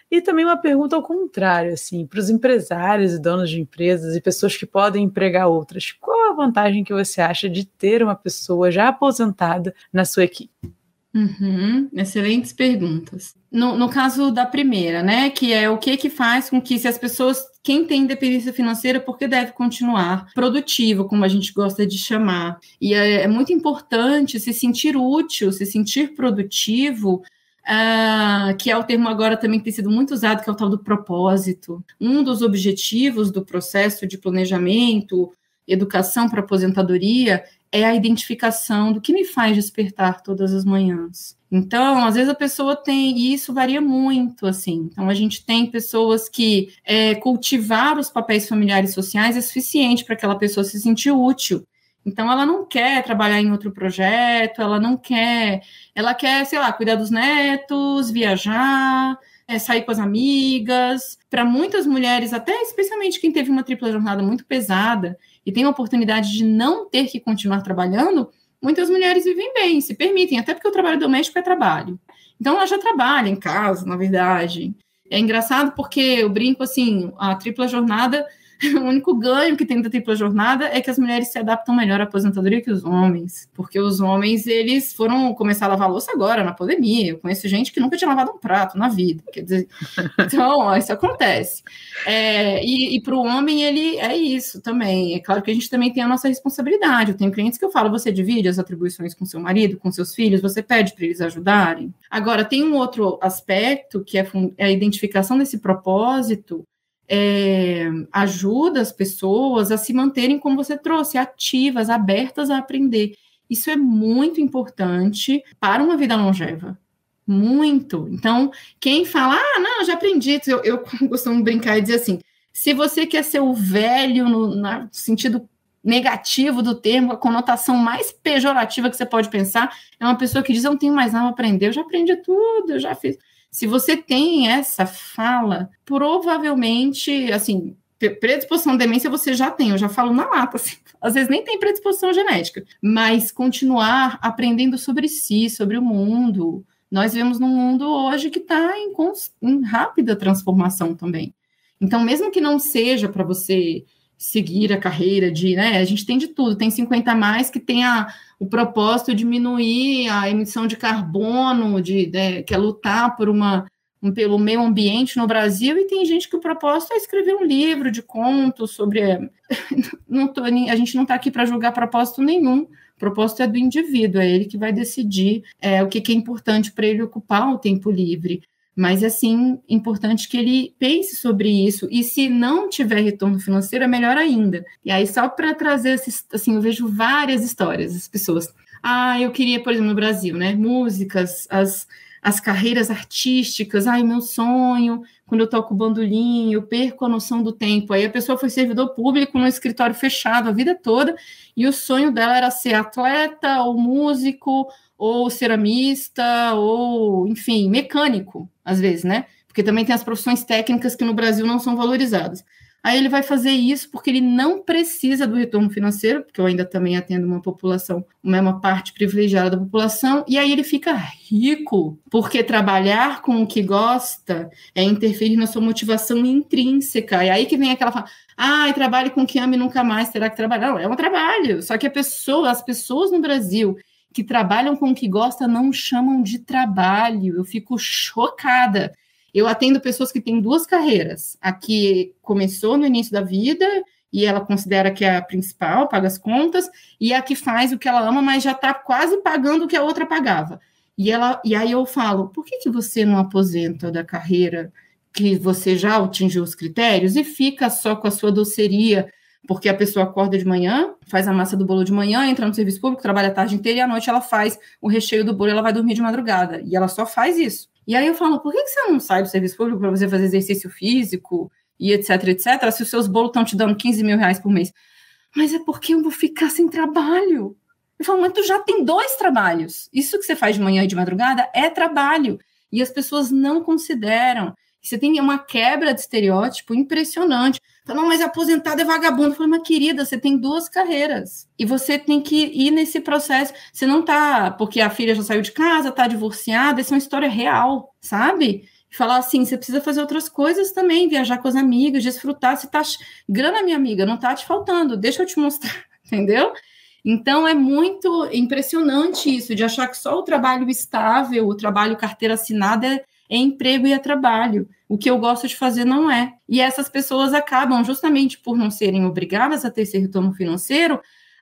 e também uma pergunta ao contrário, assim, para os empresários e donos de empresas e pessoas que podem empregar outras, qual a vantagem que você acha de ter uma pessoa já aposentada na sua equipe? Uhum, excelentes perguntas. No, no, caso da primeira, né, que é o que que faz com que se as pessoas, quem tem independência financeira, porque deve continuar produtivo, como a gente gosta de chamar. E é, é muito importante se sentir útil, se sentir produtivo uh, que é o termo agora também que tem sido muito usado, que é o tal do propósito. Um dos objetivos do processo de planejamento, educação para aposentadoria, é a identificação do que me faz despertar todas as manhãs. Então, às vezes a pessoa tem, e isso varia muito, assim. Então, a gente tem pessoas que é, cultivar os papéis familiares sociais é suficiente para aquela pessoa se sentir útil. Então, ela não quer trabalhar em outro projeto, ela não quer, ela quer, sei lá, cuidar dos netos, viajar, é, sair com as amigas. Para muitas mulheres, até especialmente quem teve uma tripla jornada muito pesada e tem a oportunidade de não ter que continuar trabalhando, muitas mulheres vivem bem, se permitem, até porque o trabalho doméstico é trabalho. Então, ela já trabalha em casa, na verdade. É engraçado porque eu brinco assim, a tripla jornada o único ganho que tem da tripla jornada é que as mulheres se adaptam melhor à aposentadoria que os homens, porque os homens eles foram começar a lavar louça agora na pandemia. Eu conheço gente que nunca tinha lavado um prato na vida, quer dizer, então isso acontece. É, e, e para o homem ele é isso também. É claro que a gente também tem a nossa responsabilidade. Eu tenho clientes que eu falo, você divide as atribuições com seu marido, com seus filhos, você pede para eles ajudarem. Agora tem um outro aspecto que é, é a identificação desse propósito é, ajuda as pessoas a se manterem, como você trouxe, ativas, abertas a aprender. Isso é muito importante para uma vida longeva. Muito. Então, quem fala, ah, não, já aprendi, eu, eu costumo brincar e dizer assim: se você quer ser o velho no, no sentido negativo do termo, a conotação mais pejorativa que você pode pensar é uma pessoa que diz: Eu não tenho mais nada a aprender, eu já aprendi tudo, eu já fiz. Se você tem essa fala, provavelmente, assim, predisposição à demência você já tem, eu já falo na lata, assim, às vezes nem tem predisposição genética, mas continuar aprendendo sobre si, sobre o mundo. Nós vivemos num mundo hoje que está em, em rápida transformação também. Então, mesmo que não seja para você seguir a carreira de, né, a gente tem de tudo, tem 50 mais que tem a, o propósito de diminuir a emissão de carbono, de, né, que é lutar por uma um, pelo meio ambiente no Brasil, e tem gente que o propósito é escrever um livro de contos sobre. não tô, a gente não está aqui para julgar propósito nenhum. O propósito é do indivíduo, é ele que vai decidir é, o que, que é importante para ele ocupar o tempo livre. Mas, assim, importante que ele pense sobre isso. E se não tiver retorno financeiro, é melhor ainda. E aí, só para trazer, esses, assim, eu vejo várias histórias das pessoas. Ah, eu queria, por exemplo, no Brasil, né? Músicas, as, as carreiras artísticas. Ai, meu sonho, quando eu toco bandolim, eu perco a noção do tempo. Aí a pessoa foi servidor público no escritório fechado a vida toda, e o sonho dela era ser atleta ou músico ou ceramista, ou, enfim, mecânico, às vezes, né? Porque também tem as profissões técnicas que no Brasil não são valorizadas. Aí ele vai fazer isso porque ele não precisa do retorno financeiro, porque eu ainda também atendo uma população, uma parte privilegiada da população, e aí ele fica rico, porque trabalhar com o que gosta é interferir na sua motivação intrínseca. E aí que vem aquela fala, ah, trabalhe com o que ama e nunca mais terá que trabalhar. Não, é um trabalho. Só que a pessoa, as pessoas no Brasil que trabalham com o que gosta não chamam de trabalho. Eu fico chocada. Eu atendo pessoas que têm duas carreiras. A que começou no início da vida e ela considera que é a principal, paga as contas, e a que faz o que ela ama, mas já está quase pagando o que a outra pagava. E, ela, e aí eu falo, por que, que você não aposenta da carreira que você já atingiu os critérios e fica só com a sua doceria porque a pessoa acorda de manhã, faz a massa do bolo de manhã, entra no serviço público, trabalha a tarde inteira e à noite ela faz o recheio do bolo e ela vai dormir de madrugada. E ela só faz isso. E aí eu falo, por que você não sai do serviço público para você fazer exercício físico e etc, etc, se os seus bolos estão te dando 15 mil reais por mês? Mas é porque eu vou ficar sem trabalho. Eu falo, mas tu já tem dois trabalhos. Isso que você faz de manhã e de madrugada é trabalho. E as pessoas não consideram. Você tem uma quebra de estereótipo impressionante. Fala, não, mas aposentado é vagabundo. Eu falei, mas querida, você tem duas carreiras. E você tem que ir nesse processo. Você não tá, porque a filha já saiu de casa, tá divorciada, essa é uma história real, sabe? falar assim, você precisa fazer outras coisas também, viajar com as amigas, desfrutar. Se tá grana, minha amiga, não tá te faltando, deixa eu te mostrar, entendeu? Então é muito impressionante isso de achar que só o trabalho estável, o trabalho carteira assinada é, é emprego e é trabalho. O que eu gosto de fazer não é. E essas pessoas acabam, justamente por não serem obrigadas a ter esse retorno financeiro,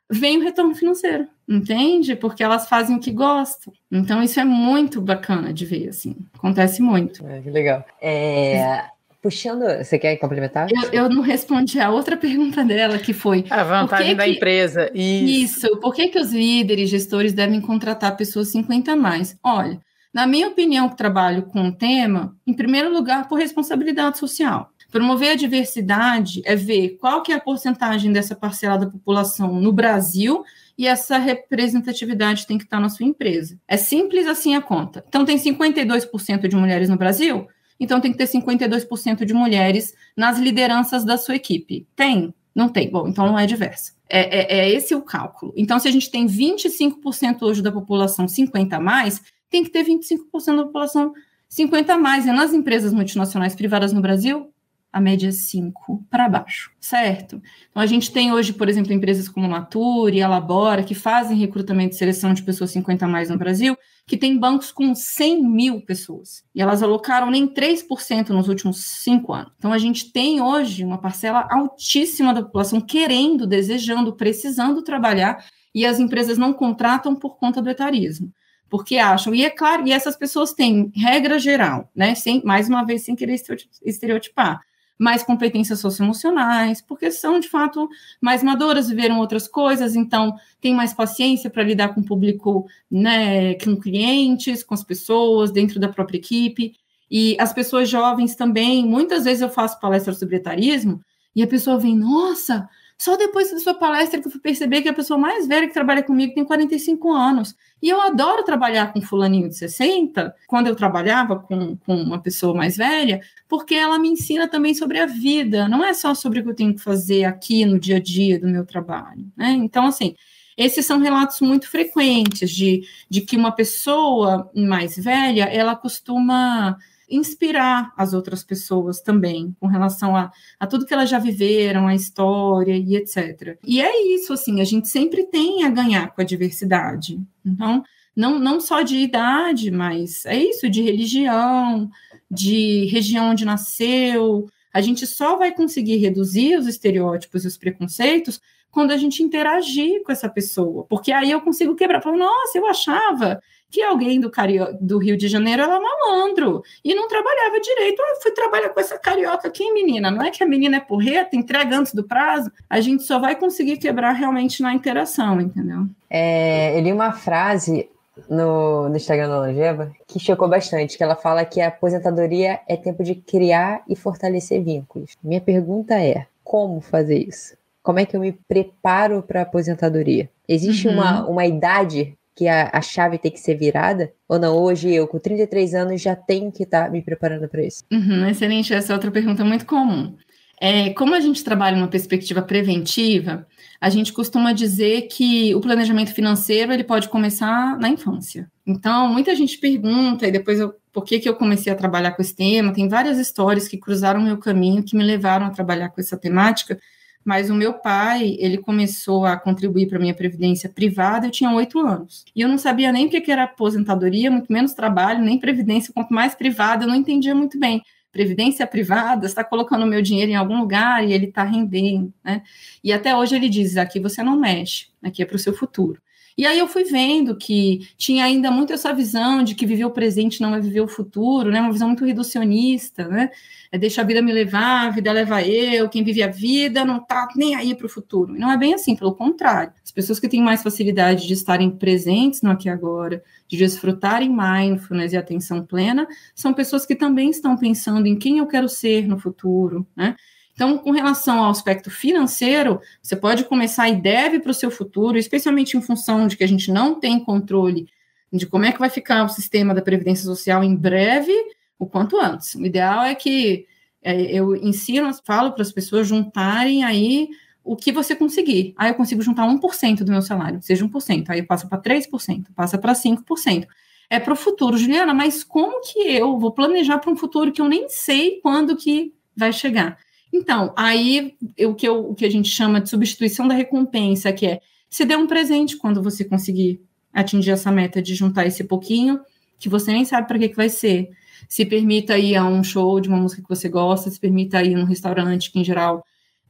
vem o retorno financeiro, entende? Porque elas fazem o que gostam. Então, isso é muito bacana de ver, assim. Acontece muito. É, que legal. É, puxando, você quer complementar? Eu, eu, não respondi a outra pergunta dela, que foi... A vantagem que da empresa. Isso. isso. Por que, que os líderes, gestores devem contratar pessoas 50 a mais? Olha, na minha opinião, que trabalho com o tema, em primeiro lugar, por responsabilidade social. Promover a diversidade é ver qual que é a porcentagem dessa parcela da população no Brasil e essa representatividade tem que estar na sua empresa. É simples assim a conta. Então, tem 52% de mulheres no Brasil, então tem que ter 52% de mulheres nas lideranças da sua equipe. Tem? Não tem. Bom, então não é diversa. É, é, é esse o cálculo. Então, se a gente tem 25% hoje da população 50 a mais, tem que ter 25% da população 50 a mais. E nas empresas multinacionais privadas no Brasil, a média é 5 para baixo, certo? Então, a gente tem hoje, por exemplo, empresas como Nature e Alabora, que fazem recrutamento e seleção de pessoas 50 a mais no Brasil, que tem bancos com 100 mil pessoas. E elas alocaram nem 3% nos últimos cinco anos. Então, a gente tem hoje uma parcela altíssima da população querendo, desejando, precisando trabalhar, e as empresas não contratam por conta do etarismo porque acham, e é claro, e essas pessoas têm regra geral, né? Sem, mais uma vez, sem querer estereotipar mais competências socioemocionais, porque são de fato mais maduras, viveram outras coisas, então tem mais paciência para lidar com o público, né, com clientes, com as pessoas, dentro da própria equipe. E as pessoas jovens também, muitas vezes eu faço palestra sobre etarismo e a pessoa vem, nossa, só depois da sua palestra que eu fui perceber que a pessoa mais velha que trabalha comigo tem 45 anos. E eu adoro trabalhar com fulaninho de 60, quando eu trabalhava com, com uma pessoa mais velha, porque ela me ensina também sobre a vida, não é só sobre o que eu tenho que fazer aqui no dia a dia do meu trabalho. Né? Então, assim, esses são relatos muito frequentes de, de que uma pessoa mais velha, ela costuma inspirar as outras pessoas também, com relação a, a tudo que elas já viveram, a história e etc. E é isso, assim, a gente sempre tem a ganhar com a diversidade. Então, não, não só de idade, mas é isso, de religião, de região onde nasceu. A gente só vai conseguir reduzir os estereótipos e os preconceitos quando a gente interagir com essa pessoa, porque aí eu consigo quebrar. Falar, nossa, eu achava que alguém do, Cario... do Rio de Janeiro era malandro e não trabalhava direito. Eu fui trabalhar com essa carioca aqui, menina. Não é que a menina é porreta, entrega antes do prazo. A gente só vai conseguir quebrar realmente na interação, entendeu? É, eu li uma frase no, no Instagram da Longeva que chocou bastante, que ela fala que a aposentadoria é tempo de criar e fortalecer vínculos. Minha pergunta é, como fazer isso? Como é que eu me preparo para a aposentadoria? Existe uhum. uma, uma idade que a, a chave tem que ser virada? Ou não, hoje eu, com 33 anos, já tenho que estar tá me preparando para isso? Uhum, excelente, essa é outra pergunta muito comum. É, como a gente trabalha numa perspectiva preventiva, a gente costuma dizer que o planejamento financeiro ele pode começar na infância. Então, muita gente pergunta, e depois eu, por que, que eu comecei a trabalhar com esse tema? Tem várias histórias que cruzaram meu caminho, que me levaram a trabalhar com essa temática, mas o meu pai, ele começou a contribuir para minha previdência privada, eu tinha oito anos. E eu não sabia nem o que era aposentadoria, muito menos trabalho, nem previdência, quanto mais privada, eu não entendia muito bem. Previdência privada, está colocando o meu dinheiro em algum lugar e ele está rendendo, né? E até hoje ele diz: aqui você não mexe, aqui é para o seu futuro. E aí eu fui vendo que tinha ainda muito essa visão de que viver o presente não é viver o futuro, né? Uma visão muito reducionista, né? É deixa a vida me levar, a vida leva eu, quem vive a vida não tá nem aí para o futuro. E não é bem assim, pelo contrário. As pessoas que têm mais facilidade de estarem presentes no aqui e agora, de desfrutarem mindfulness e atenção plena, são pessoas que também estão pensando em quem eu quero ser no futuro, né? Então, com relação ao aspecto financeiro, você pode começar e deve para o seu futuro, especialmente em função de que a gente não tem controle de como é que vai ficar o sistema da Previdência Social em breve, o quanto antes. O ideal é que é, eu ensino, falo para as pessoas juntarem aí o que você conseguir. Aí eu consigo juntar 1% do meu salário, seja 1%, aí passa para 3%, passa para 5%. É para o futuro, Juliana, mas como que eu vou planejar para um futuro que eu nem sei quando que vai chegar? Então, aí o que, eu, o que a gente chama de substituição da recompensa, que é se dê um presente quando você conseguir atingir essa meta de juntar esse pouquinho, que você nem sabe para que, que vai ser. Se permita ir a um show de uma música que você gosta, se permita ir num restaurante que, em geral,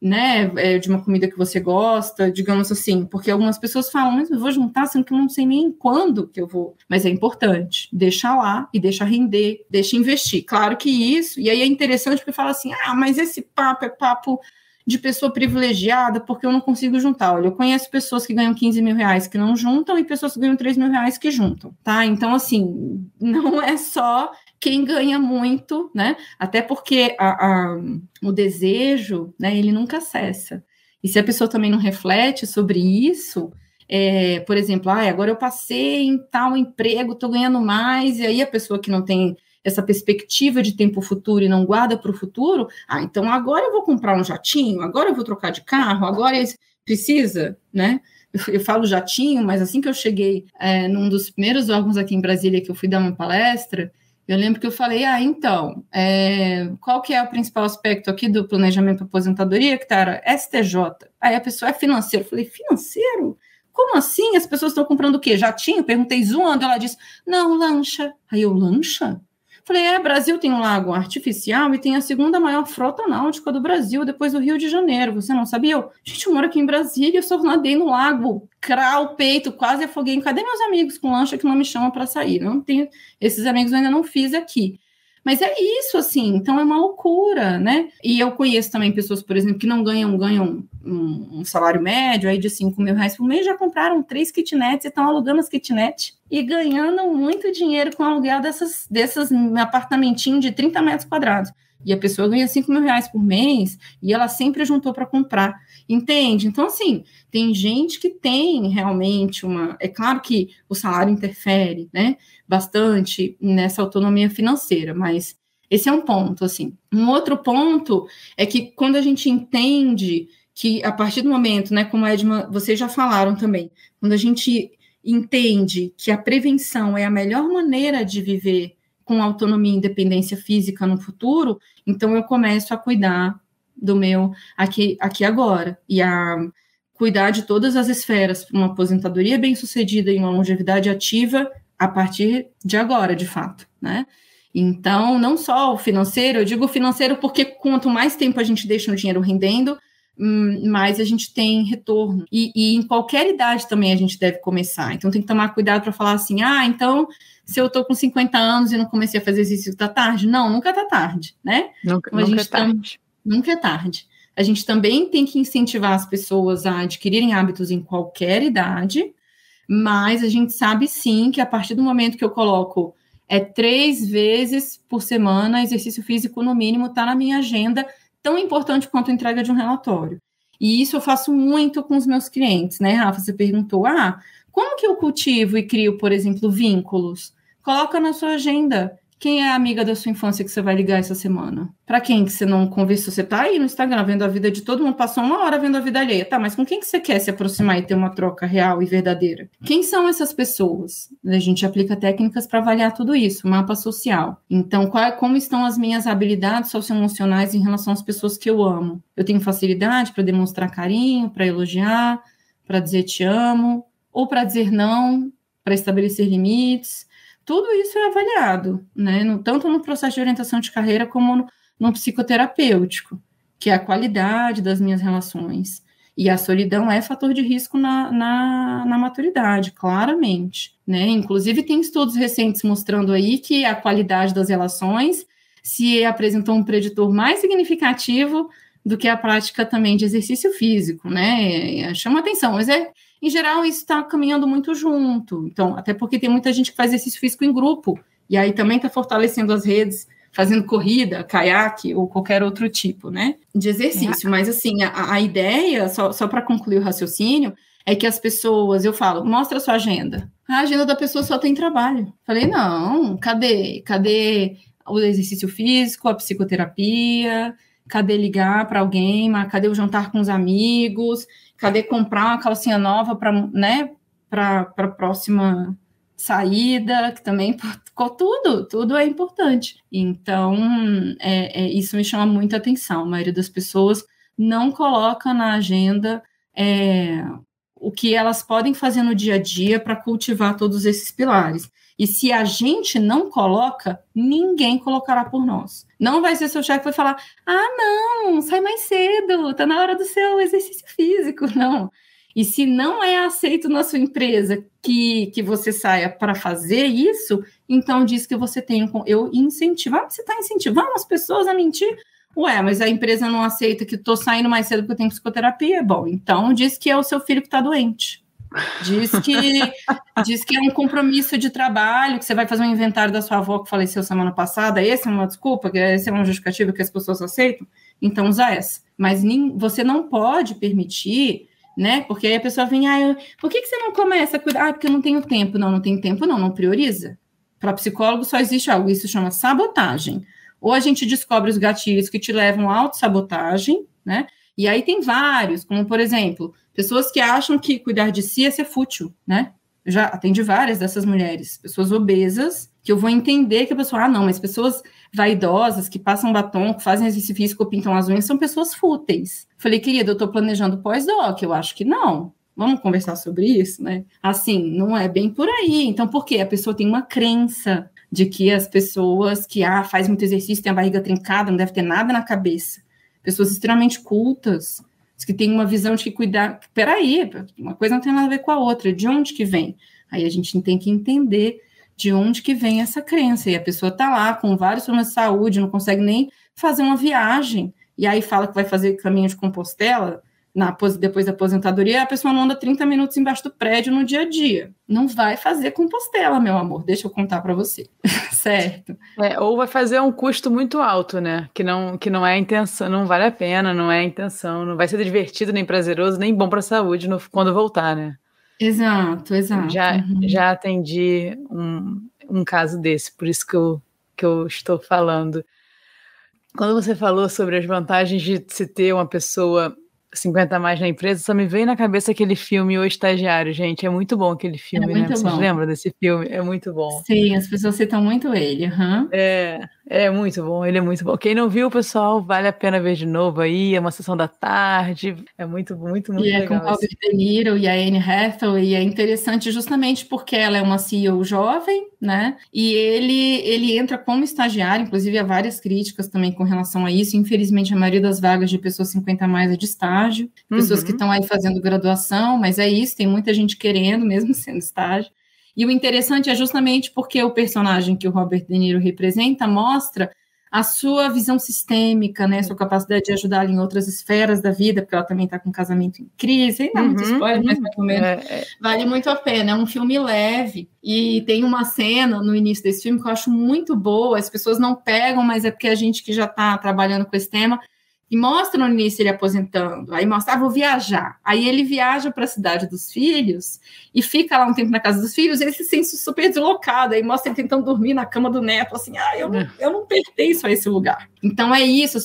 né, é, de uma comida que você gosta, digamos assim, porque algumas pessoas falam, mas eu vou juntar, sendo que eu não sei nem quando que eu vou. Mas é importante, deixa lá e deixa render, deixa investir. Claro que isso, e aí é interessante porque fala assim, ah, mas esse papo é papo de pessoa privilegiada porque eu não consigo juntar. Olha, eu conheço pessoas que ganham 15 mil reais que não juntam e pessoas que ganham 3 mil reais que juntam, tá? Então, assim, não é só quem ganha muito, né? Até porque a, a, o desejo, né, ele nunca cessa. E se a pessoa também não reflete sobre isso, é, por exemplo, ah, agora eu passei em tal emprego, estou ganhando mais, e aí a pessoa que não tem essa perspectiva de tempo futuro e não guarda para o futuro, ah, então agora eu vou comprar um jatinho, agora eu vou trocar de carro, agora precisa, né? Eu, falo jatinho, mas assim que eu cheguei é, num dos primeiros órgãos aqui em Brasília que eu fui dar uma palestra, eu lembro que eu falei, ah, então, é, qual que é o principal aspecto aqui do planejamento aposentadoria, que tá, era STJ. Aí a pessoa é financeiro. Eu falei, financeiro? Como assim? As pessoas estão comprando o quê? Jatinho? Perguntei zoando. Ela disse, não, lancha. Aí eu, lancha? Falei, é, Brasil tem um lago artificial e tem a segunda maior frota náutica do Brasil, depois do Rio de Janeiro. Você não sabia? Eu, gente, eu moro aqui em Brasília, eu só nadei no lago, crau, peito, quase afoguei. Cadê meus amigos com lancha que não me chamam para sair? Não tenho, esses amigos eu ainda não fiz aqui. Mas é isso, assim, então é uma loucura, né? E eu conheço também pessoas, por exemplo, que não ganham, ganham um, um salário médio aí de 5 mil reais por mês, já compraram três kitnets e estão alugando as kitnets e ganhando muito dinheiro com o aluguel dessas, dessas apartamentinhos de 30 metros quadrados. E a pessoa ganha 5 mil reais por mês e ela sempre juntou para comprar. Entende? Então, assim, tem gente que tem realmente uma. É claro que o salário interfere, né? Bastante nessa autonomia financeira, mas esse é um ponto, assim. Um outro ponto é que quando a gente entende que a partir do momento, né, como a Edma, vocês já falaram também, quando a gente entende que a prevenção é a melhor maneira de viver com autonomia e independência física no futuro, então eu começo a cuidar do meu aqui, aqui agora. E a cuidar de todas as esferas para uma aposentadoria bem-sucedida e uma longevidade ativa a partir de agora, de fato, né? Então, não só o financeiro, eu digo financeiro porque quanto mais tempo a gente deixa o dinheiro rendendo, mais a gente tem retorno. E, e, em qualquer idade também a gente deve começar. Então, tem que tomar cuidado para falar assim: ah, então, se eu estou com 50 anos e não comecei a fazer exercício, tá tarde? Não, nunca tá tarde, né? Nunca, então, nunca é tarde. Nunca é tarde. A gente também tem que incentivar as pessoas a adquirirem hábitos em qualquer idade, mas a gente sabe sim que a partir do momento que eu coloco é três vezes por semana exercício físico no mínimo está na minha agenda, tão importante quanto a entrega de um relatório. E isso eu faço muito com os meus clientes, né, Rafa? Você perguntou, ah, como que eu cultivo e crio, por exemplo, vínculos? Coloca na sua agenda. Quem é a amiga da sua infância que você vai ligar essa semana? Para quem que você não conversou? Você tá aí no Instagram vendo a vida de todo mundo, passou uma hora vendo a vida alheia. Tá, mas com quem que você quer se aproximar e ter uma troca real e verdadeira? Quem são essas pessoas? A gente aplica técnicas para avaliar tudo isso, mapa social. Então, qual, é, como estão as minhas habilidades socioemocionais em relação às pessoas que eu amo? Eu tenho facilidade para demonstrar carinho, para elogiar, para dizer te amo, ou para dizer não, para estabelecer limites tudo isso é avaliado, né? No, tanto no processo de orientação de carreira como no, no psicoterapêutico, que é a qualidade das minhas relações. E a solidão é fator de risco na, na, na, maturidade, claramente. Né? Inclusive, tem estudos recentes mostrando aí que a qualidade das relações se apresentou um preditor mais significativo do que a prática também de exercício físico, né? Chama atenção, mas é, em geral, isso está caminhando muito junto. Então, até porque tem muita gente que faz exercício físico em grupo, e aí também está fortalecendo as redes, fazendo corrida, caiaque ou qualquer outro tipo, né? De exercício. É. Mas, assim, a, a ideia, só, só para concluir o raciocínio, é que as pessoas, eu falo, mostra a sua agenda. A agenda da pessoa só tem trabalho. Falei, não, cadê? Cadê o exercício físico, a psicoterapia? Cadê ligar para alguém? Cadê o jantar com os amigos? Cadê comprar uma calcinha nova para né, a próxima saída, que também tudo, tudo é importante. Então, é, é, isso me chama muita atenção. A maioria das pessoas não coloca na agenda é, o que elas podem fazer no dia a dia para cultivar todos esses pilares. E se a gente não coloca, ninguém colocará por nós. Não vai ser seu chefe que vai falar: ah, não, sai mais cedo, tá na hora do seu exercício físico. Não. E se não é aceito na sua empresa que, que você saia para fazer isso, então diz que você tem. Eu incentivo. Ah, você está incentivando as pessoas a mentir? Ué, mas a empresa não aceita que estou saindo mais cedo porque eu tenho psicoterapia? Bom, então diz que é o seu filho que está doente. Diz que, diz que é um compromisso de trabalho, que você vai fazer um inventário da sua avó que faleceu semana passada. Essa é uma desculpa, essa é uma justificativa que as pessoas aceitam. Então usa essa. Mas nem, você não pode permitir né? Porque aí a pessoa vem, ah, eu, por que, que você não começa a cuidar? Ah, porque eu não tenho tempo. Não, não tem tempo, não, não prioriza. Para psicólogo só existe algo, isso chama sabotagem. Ou a gente descobre os gatilhos que te levam à autossabotagem, né? E aí tem vários, como por exemplo, pessoas que acham que cuidar de si é ser fútil, né? Eu já atendi várias dessas mulheres, pessoas obesas, que eu vou entender que a pessoa, ah, não, mas pessoas vaidosas que passam batom, que fazem exercício físico, pintam as unhas, são pessoas fúteis. Falei, querida, eu estou planejando pós-doc, eu acho que não. Vamos conversar sobre isso, né? Assim, não é bem por aí. Então, por quê? A pessoa tem uma crença de que as pessoas que ah, faz muito exercício, tem a barriga trincada, não deve ter nada na cabeça. Pessoas extremamente cultas, que têm uma visão de que cuidar. Peraí, uma coisa não tem nada a ver com a outra. De onde que vem? Aí a gente tem que entender de onde que vem essa crença. E a pessoa está lá com vários problemas de saúde, não consegue nem fazer uma viagem, e aí fala que vai fazer caminho de Compostela, na, depois da aposentadoria, a pessoa não anda 30 minutos embaixo do prédio no dia a dia. Não vai fazer Compostela, meu amor. Deixa eu contar para você. certo? É, ou vai fazer um custo muito alto, né? Que não, que não é a intenção, não vale a pena, não é a intenção, não vai ser divertido, nem prazeroso, nem bom para a saúde no, quando voltar, né? Exato, exato. Já, uhum. já atendi um, um caso desse, por isso que eu, que eu estou falando. Quando você falou sobre as vantagens de se ter uma pessoa 50 a mais na empresa, só me veio na cabeça aquele filme O Estagiário, gente. É muito bom aquele filme, é né? Vocês bom. lembram desse filme? É muito bom. Sim, as pessoas citam muito ele. Uhum. É, é muito bom, ele é muito bom. Quem não viu, pessoal, vale a pena ver de novo aí. É uma sessão da tarde. É muito, muito, muito e legal. E é com o Robert De Niro e a Anne Hathaway. E é interessante justamente porque ela é uma CEO jovem, né? E ele, ele entra como estagiário, inclusive há várias críticas também com relação a isso. Infelizmente, a maioria das vagas de pessoas 50 a mais é de estágio, pessoas uhum. que estão aí fazendo graduação, mas é isso, tem muita gente querendo, mesmo sendo estágio. E o interessante é justamente porque o personagem que o Robert De Niro representa mostra a sua visão sistêmica, né, sua capacidade de ajudar em outras esferas da vida, porque ela também está com um casamento em crise, ainda uhum, muito spoiler, mas mais ou menos, é, é. vale muito a pena, é um filme leve, e tem uma cena no início desse filme que eu acho muito boa, as pessoas não pegam, mas é porque a gente que já está trabalhando com esse tema, e mostra no início ele aposentando, aí mostra, ah, vou viajar. Aí ele viaja para a cidade dos filhos e fica lá um tempo na casa dos filhos, ele se sente super deslocado, aí mostra ele tentando dormir na cama do neto, assim, ah, eu não, é. eu não pertenço a esse lugar. Então é isso,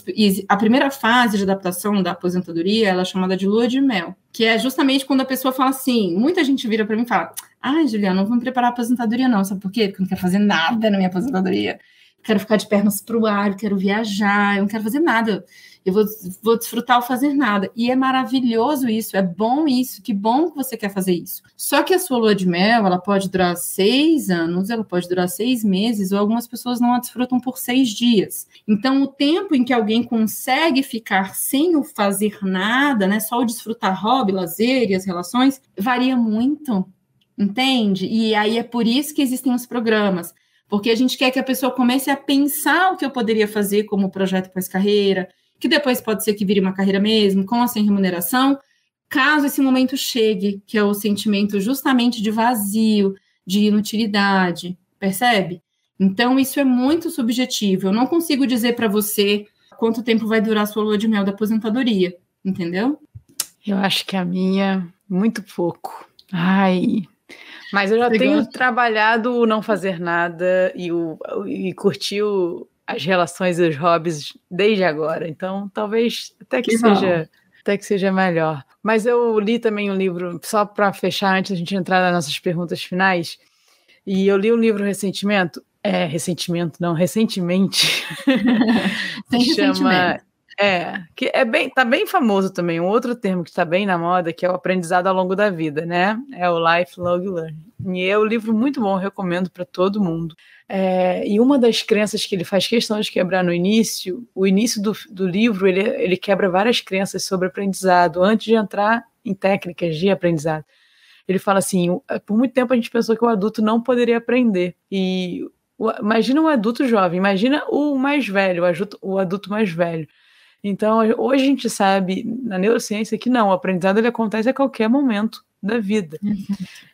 a primeira fase de adaptação da aposentadoria, ela é chamada de lua de mel, que é justamente quando a pessoa fala assim, muita gente vira para mim e fala, ah, Juliana, não vou me preparar a aposentadoria não, sabe por quê? Porque eu não quero fazer nada na minha aposentadoria, quero ficar de pernas para o ar, quero viajar, eu não quero fazer nada eu vou, vou desfrutar ao fazer nada. E é maravilhoso isso, é bom isso, que bom que você quer fazer isso. Só que a sua lua de mel, ela pode durar seis anos, ela pode durar seis meses, ou algumas pessoas não a desfrutam por seis dias. Então, o tempo em que alguém consegue ficar sem o fazer nada, né, só o desfrutar hobby, lazer e as relações, varia muito, entende? E aí é por isso que existem os programas porque a gente quer que a pessoa comece a pensar o que eu poderia fazer como projeto pós-carreira, que depois pode ser que vire uma carreira mesmo, com ou sem remuneração, caso esse momento chegue, que é o sentimento justamente de vazio, de inutilidade, percebe? Então, isso é muito subjetivo. Eu não consigo dizer para você quanto tempo vai durar a sua lua de mel da aposentadoria, entendeu? Eu acho que a minha, muito pouco. Ai. Mas eu já tenho trabalhado o não fazer nada e, o, e curtir o, as relações e os hobbies desde agora. Então, talvez até que, que seja até que seja melhor. Mas eu li também um livro, só para fechar, antes da gente entrar nas nossas perguntas finais, e eu li um livro recentemente, é, recentemente, não, recentemente, Sem chama É, que é bem, tá bem famoso também. Um outro termo que está bem na moda, que é o aprendizado ao longo da vida, né? É o lifelong learning. E é um livro muito bom, recomendo para todo mundo. É, e uma das crenças que ele faz questão de quebrar no início, o início do, do livro, ele, ele quebra várias crenças sobre aprendizado, antes de entrar em técnicas de aprendizado. Ele fala assim: por muito tempo a gente pensou que o adulto não poderia aprender. E imagina um adulto jovem, imagina o mais velho, o adulto mais velho. Então, hoje a gente sabe na neurociência que não, o aprendizado ele acontece a qualquer momento da vida. Uhum.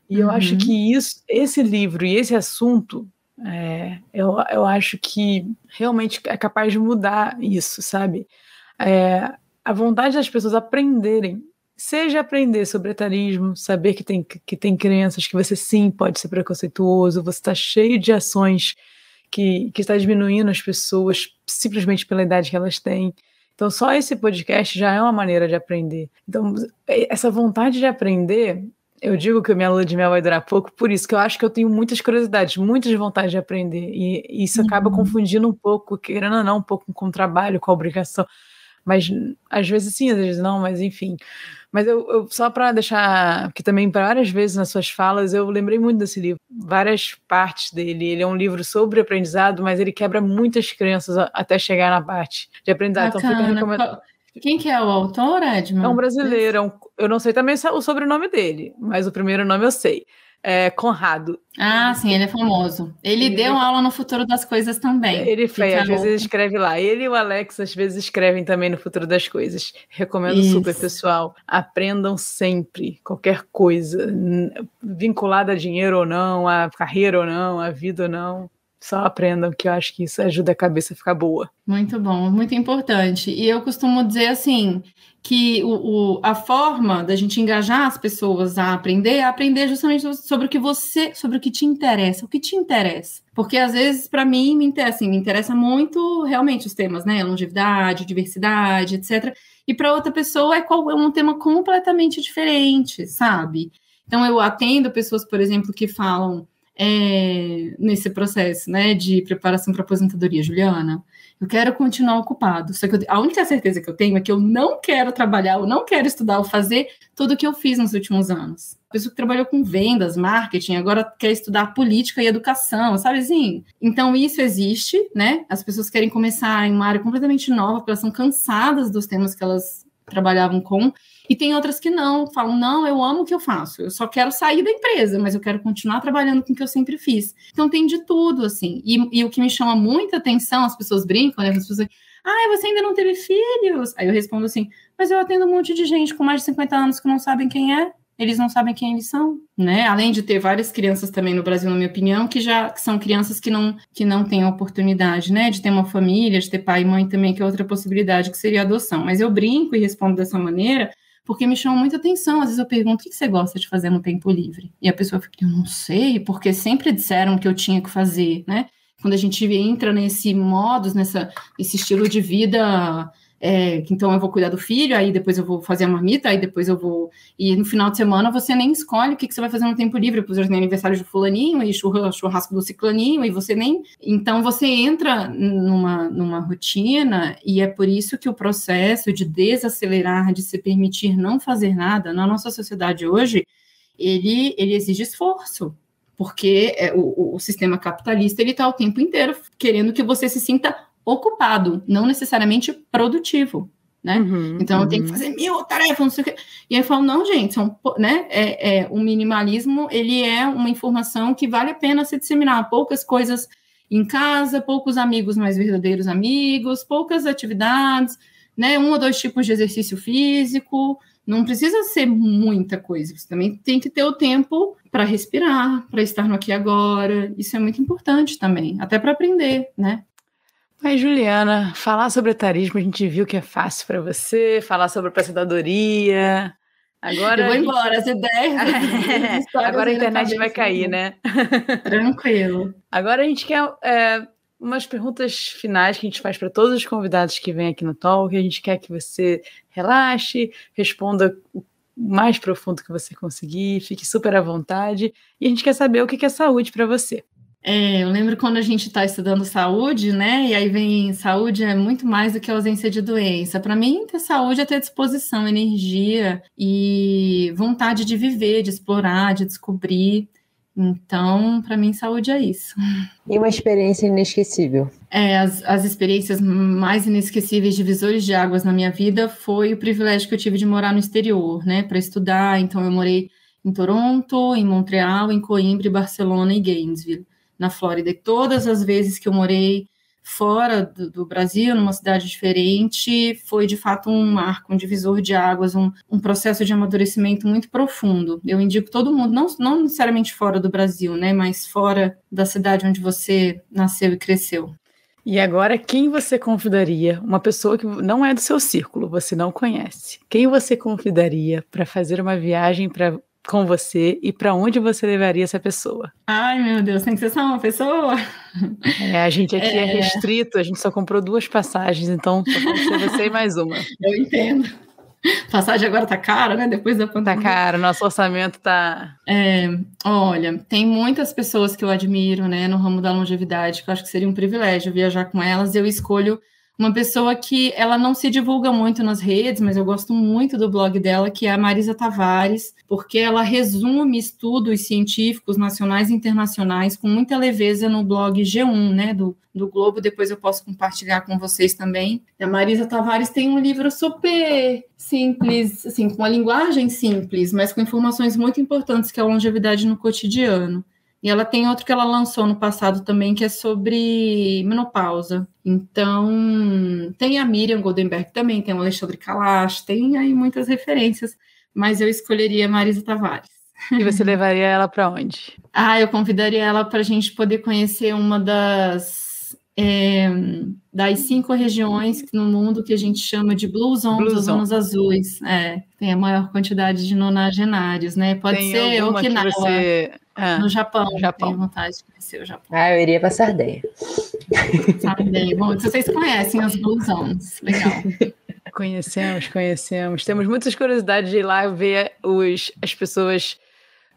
E eu uhum. acho que isso, esse livro e esse assunto, é, eu, eu acho que realmente é capaz de mudar isso, sabe? É, a vontade das pessoas aprenderem, seja aprender sobre etarismo, saber que tem, que tem crenças, que você sim pode ser preconceituoso, você está cheio de ações que, que está diminuindo as pessoas simplesmente pela idade que elas têm. Então, só esse podcast já é uma maneira de aprender. Então, essa vontade de aprender, eu digo que a minha lua de mel vai durar pouco, por isso que eu acho que eu tenho muitas curiosidades, muitas vontades de aprender. E, isso uhum. acaba confundindo um pouco, querendo ou não, um pouco com o trabalho, com a obrigação. Mas às vezes sim, às vezes não, mas enfim. Mas eu, eu só para deixar, que também várias vezes nas suas falas eu lembrei muito desse livro, várias partes dele. Ele é um livro sobre aprendizado, mas ele quebra muitas crenças até chegar na parte de aprendizado. Bacana. Então fica recomendado. Quem que é o autor, Edmund? É um brasileiro, é um, eu não sei também o sobrenome dele, mas o primeiro nome eu sei é, Conrado. Ah, sim, ele é famoso. Ele, ele deu aula no Futuro das Coisas também. Ele fez, às vezes escreve lá. Ele e o Alex às vezes escrevem também no Futuro das Coisas. Recomendo Isso. super, pessoal. Aprendam sempre qualquer coisa, vinculada a dinheiro ou não, a carreira ou não, a vida ou não. Só aprendam, que eu acho que isso ajuda a cabeça a ficar boa. Muito bom, muito importante. E eu costumo dizer assim: que o, o, a forma da gente engajar as pessoas a aprender é aprender justamente sobre o que você, sobre o que te interessa, o que te interessa. Porque às vezes, para mim, me interessa, assim, me interessa muito realmente os temas, né? Longevidade, diversidade, etc. E para outra pessoa é, é um tema completamente diferente, sabe? Então eu atendo pessoas, por exemplo, que falam é, nesse processo, né, de preparação para aposentadoria, Juliana. Eu quero continuar ocupado. Só que eu, a única certeza que eu tenho é que eu não quero trabalhar, eu não quero estudar ou fazer tudo o que eu fiz nos últimos anos. A pessoa que trabalhou com vendas, marketing, agora quer estudar política e educação, sabe assim? Então, isso existe, né? As pessoas querem começar em uma área completamente nova, porque elas são cansadas dos temas que elas trabalhavam com. E tem outras que não, falam, não, eu amo o que eu faço, eu só quero sair da empresa, mas eu quero continuar trabalhando com o que eu sempre fiz. Então tem de tudo, assim. E, e o que me chama muita atenção, as pessoas brincam, né? As pessoas dizem, ah, você ainda não teve filhos? Aí eu respondo assim, mas eu atendo um monte de gente com mais de 50 anos que não sabem quem é eles não sabem quem eles são, né? Além de ter várias crianças também no Brasil, na minha opinião, que já que são crianças que não que não têm a oportunidade, né, de ter uma família, de ter pai e mãe também, que é outra possibilidade que seria adoção. Mas eu brinco e respondo dessa maneira porque me chama muita atenção. Às vezes eu pergunto o que você gosta de fazer no tempo livre. E a pessoa fica, eu não sei, porque sempre disseram que eu tinha que fazer, né? Quando a gente entra nesse modus, nessa, esse estilo de vida é, então eu vou cuidar do filho, aí depois eu vou fazer a marmita, aí depois eu vou. E no final de semana você nem escolhe o que, que você vai fazer no tempo livre, pois tem aniversário de fulaninho e churrasco do ciclaninho, e você nem. Então você entra numa, numa rotina, e é por isso que o processo de desacelerar, de se permitir não fazer nada, na nossa sociedade hoje, ele, ele exige esforço porque é, o, o, sistema capitalista ele está o tempo inteiro querendo que você se sinta ocupado, não necessariamente produtivo. Né? Uhum, então, uhum. eu tenho que uhum. fazer mil tarefas, não sei o quê. E aí eu falo, não, gente, são, né, é, é, o minimalismo, ele é uma informação que vale a pena se disseminar. Poucas coisas em casa, poucos amigos mais verdadeiros amigos, poucas atividades, né, um ou dois tipos de exercício físico, não precisa ser muita coisa, você também tem que ter o tempo para respirar, para estar no aqui e agora, isso é muito importante também, até para aprender, né? Mas, Juliana, falar sobre etarismo a gente viu que é fácil para você, falar sobre aposentadoria. Agora. Eu vou embora, as ideias. Agora a internet vai cair, né? Tranquilo. Agora a gente quer é, umas perguntas finais que a gente faz para todos os convidados que vêm aqui no Talk. A gente quer que você relaxe, responda o mais profundo que você conseguir, fique super à vontade. E a gente quer saber o que é saúde para você. É, eu lembro quando a gente está estudando saúde, né? E aí vem saúde é muito mais do que ausência de doença. Para mim, ter saúde é ter disposição, energia e vontade de viver, de explorar, de descobrir. Então, para mim, saúde é isso. E uma experiência inesquecível? É, as, as experiências mais inesquecíveis, divisores de águas na minha vida, foi o privilégio que eu tive de morar no exterior, né, para estudar. Então, eu morei em Toronto, em Montreal, em Coimbra, Barcelona e Gainesville na Flórida. E todas as vezes que eu morei fora do, do, Brasil, numa cidade diferente, foi de fato um marco, um divisor de águas, um, um, processo de amadurecimento muito profundo. Eu indico todo mundo, não, não necessariamente fora do Brasil, né, mas fora da cidade onde você nasceu e cresceu. E agora, quem você convidaria? Uma pessoa que não é do seu círculo, você não conhece. Quem você convidaria para fazer uma viagem para com você e para onde você levaria essa pessoa? Ai, meu Deus, tem que ser só uma pessoa? É, a gente aqui é... é restrito, a gente só comprou duas passagens, então só pode ser você e mais uma. Eu entendo. Passagem agora tá cara, né? Depois da pandemia. Tá cara, nosso orçamento tá. É, olha, tem muitas pessoas que eu admiro, né, no ramo da longevidade, que eu acho que seria um privilégio viajar com elas. Eu escolho uma pessoa que ela não se divulga muito nas redes, mas eu gosto muito do blog dela, que é a Marisa Tavares, porque ela resume estudos científicos nacionais e internacionais com muita leveza no blog G1, né, do, do Globo, depois eu posso compartilhar com vocês também. A Marisa Tavares tem um livro super simples, assim, com uma linguagem simples, mas com informações muito importantes, que é a longevidade no cotidiano. E ela tem outro que ela lançou no passado também, que é sobre menopausa. Então, tem a Miriam Goldenberg também, tem o Alexandre Kalash, tem aí muitas referências, mas eu escolheria Marisa Tavares. E você levaria ela para onde? Ah, eu convidaria ela para a gente poder conhecer uma das é, das cinco regiões no mundo que a gente chama de Blue Zones, Blue zonas azuis. É, tem a maior quantidade de nonagenários, né? Pode tem ser Okinawa, você... ah, no Japão. Japão. Tenho vontade de conhecer o Japão. Ah, eu iria para Sardenha. Sardenha. Bom, vocês conhecem as Blue Zones. Legal. Conhecemos, conhecemos. Temos muitas curiosidades de ir lá ver os, as pessoas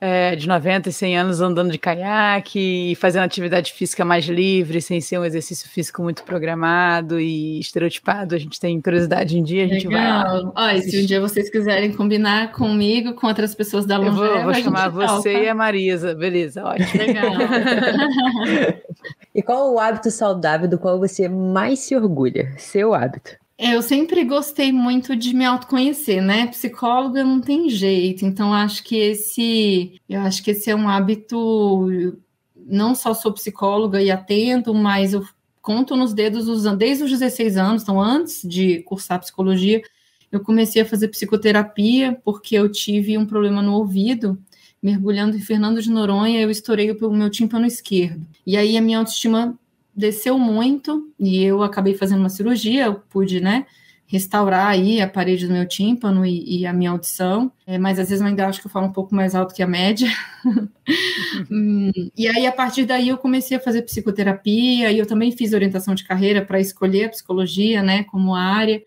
é, de 90 e 100 anos andando de caiaque e fazendo atividade física mais livre, sem ser um exercício físico muito programado e estereotipado. A gente tem curiosidade em dia, a gente Legal. vai. Olha, se um dia vocês quiserem combinar comigo com outras pessoas da Longeva, Eu vou, vou chamar você toca. e a Marisa, beleza, ótimo. Legal. e qual o hábito saudável do qual você mais se orgulha? Seu hábito? Eu sempre gostei muito de me autoconhecer, né? Psicóloga não tem jeito, então acho que esse, eu acho que esse é um hábito. Não só sou psicóloga e atendo, mas eu conto nos dedos usando desde os 16 anos, então antes de cursar psicologia, eu comecei a fazer psicoterapia porque eu tive um problema no ouvido mergulhando em Fernando de Noronha, eu estourei o meu tímpano esquerdo. E aí a minha autoestima desceu muito e eu acabei fazendo uma cirurgia, eu pude, né, restaurar aí a parede do meu tímpano e, e a minha audição, é, mas às vezes eu ainda acho que eu falo um pouco mais alto que a média. Hum, e aí, a partir daí, eu comecei a fazer psicoterapia e eu também fiz orientação de carreira para escolher a psicologia, né, como área.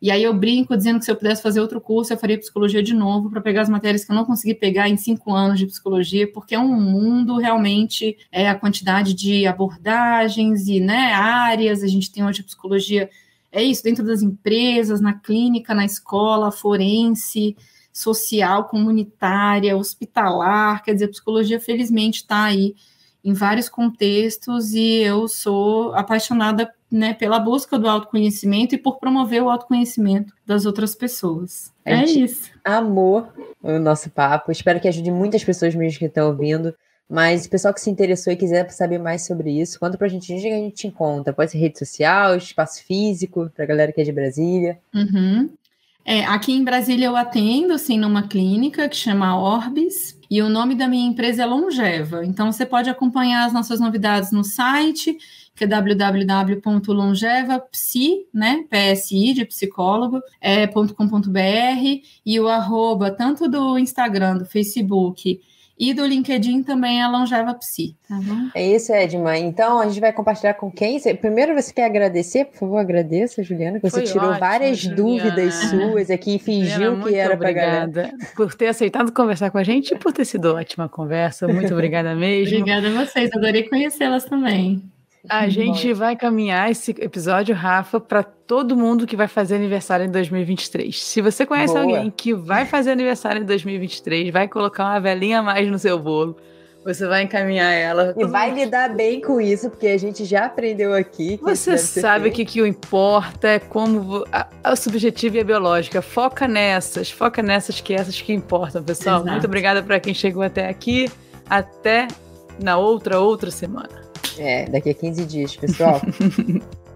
E aí eu brinco dizendo que se eu pudesse fazer outro curso, eu faria psicologia de novo para pegar as matérias que eu não consegui pegar em cinco anos de psicologia, porque é um mundo realmente, é a quantidade de abordagens e né, áreas. A gente tem hoje psicologia, é isso, dentro das empresas, na clínica, na escola, forense, social, comunitária, hospitalar. Quer dizer, a psicologia, felizmente, está aí em vários contextos e eu sou apaixonada né, pela busca do autoconhecimento e por promover o autoconhecimento das outras pessoas. é isso. Amor o nosso papo. Espero que ajude muitas pessoas mesmo que estão ouvindo. Mas o pessoal que se interessou e quiser saber mais sobre isso, conta pra gente onde a gente encontra. Pode ser rede social, espaço físico, pra galera que é de Brasília. Uhum. É, aqui em Brasília eu atendo, assim, numa clínica que chama Orbis, e o nome da minha empresa é Longeva. Então, você pode acompanhar as nossas novidades no site, que é www.longevapsi, né, PSI, de psicólogo, é, .com.br, e o arroba, tanto do Instagram, do Facebook E do LinkedIn também é Longeva Psi, tá bom? É isso, Edma. Então a gente vai compartilhar com quem? Primeiro você quer agradecer, por favor, agradeça, Juliana, que você Foi tirou ótimo, várias Juliana. dúvidas suas aqui e fingiu Juliana, que era para galera. Por ter aceitado conversar com a gente e por ter sido ótima conversa. Muito obrigada mesmo. obrigada a vocês, adorei conhecê-las também. A gente vai caminhar esse episódio, Rafa, para todo mundo que vai fazer aniversário em 2023. Se você conhece Boa. alguém que vai fazer aniversário em 2023, vai colocar uma velhinha a mais no seu bolo, você vai encaminhar ela. E vai lidar bem com isso, porque a gente já aprendeu aqui. você sabe que, que o importa é como a, a subjetiva e a biológica. Foca nessas, foca nessas que essas que importam, pessoal. Exato. Muito obrigada para quem chegou até aqui. Até na outra, outra semana. É, daqui a 15 dias, pessoal.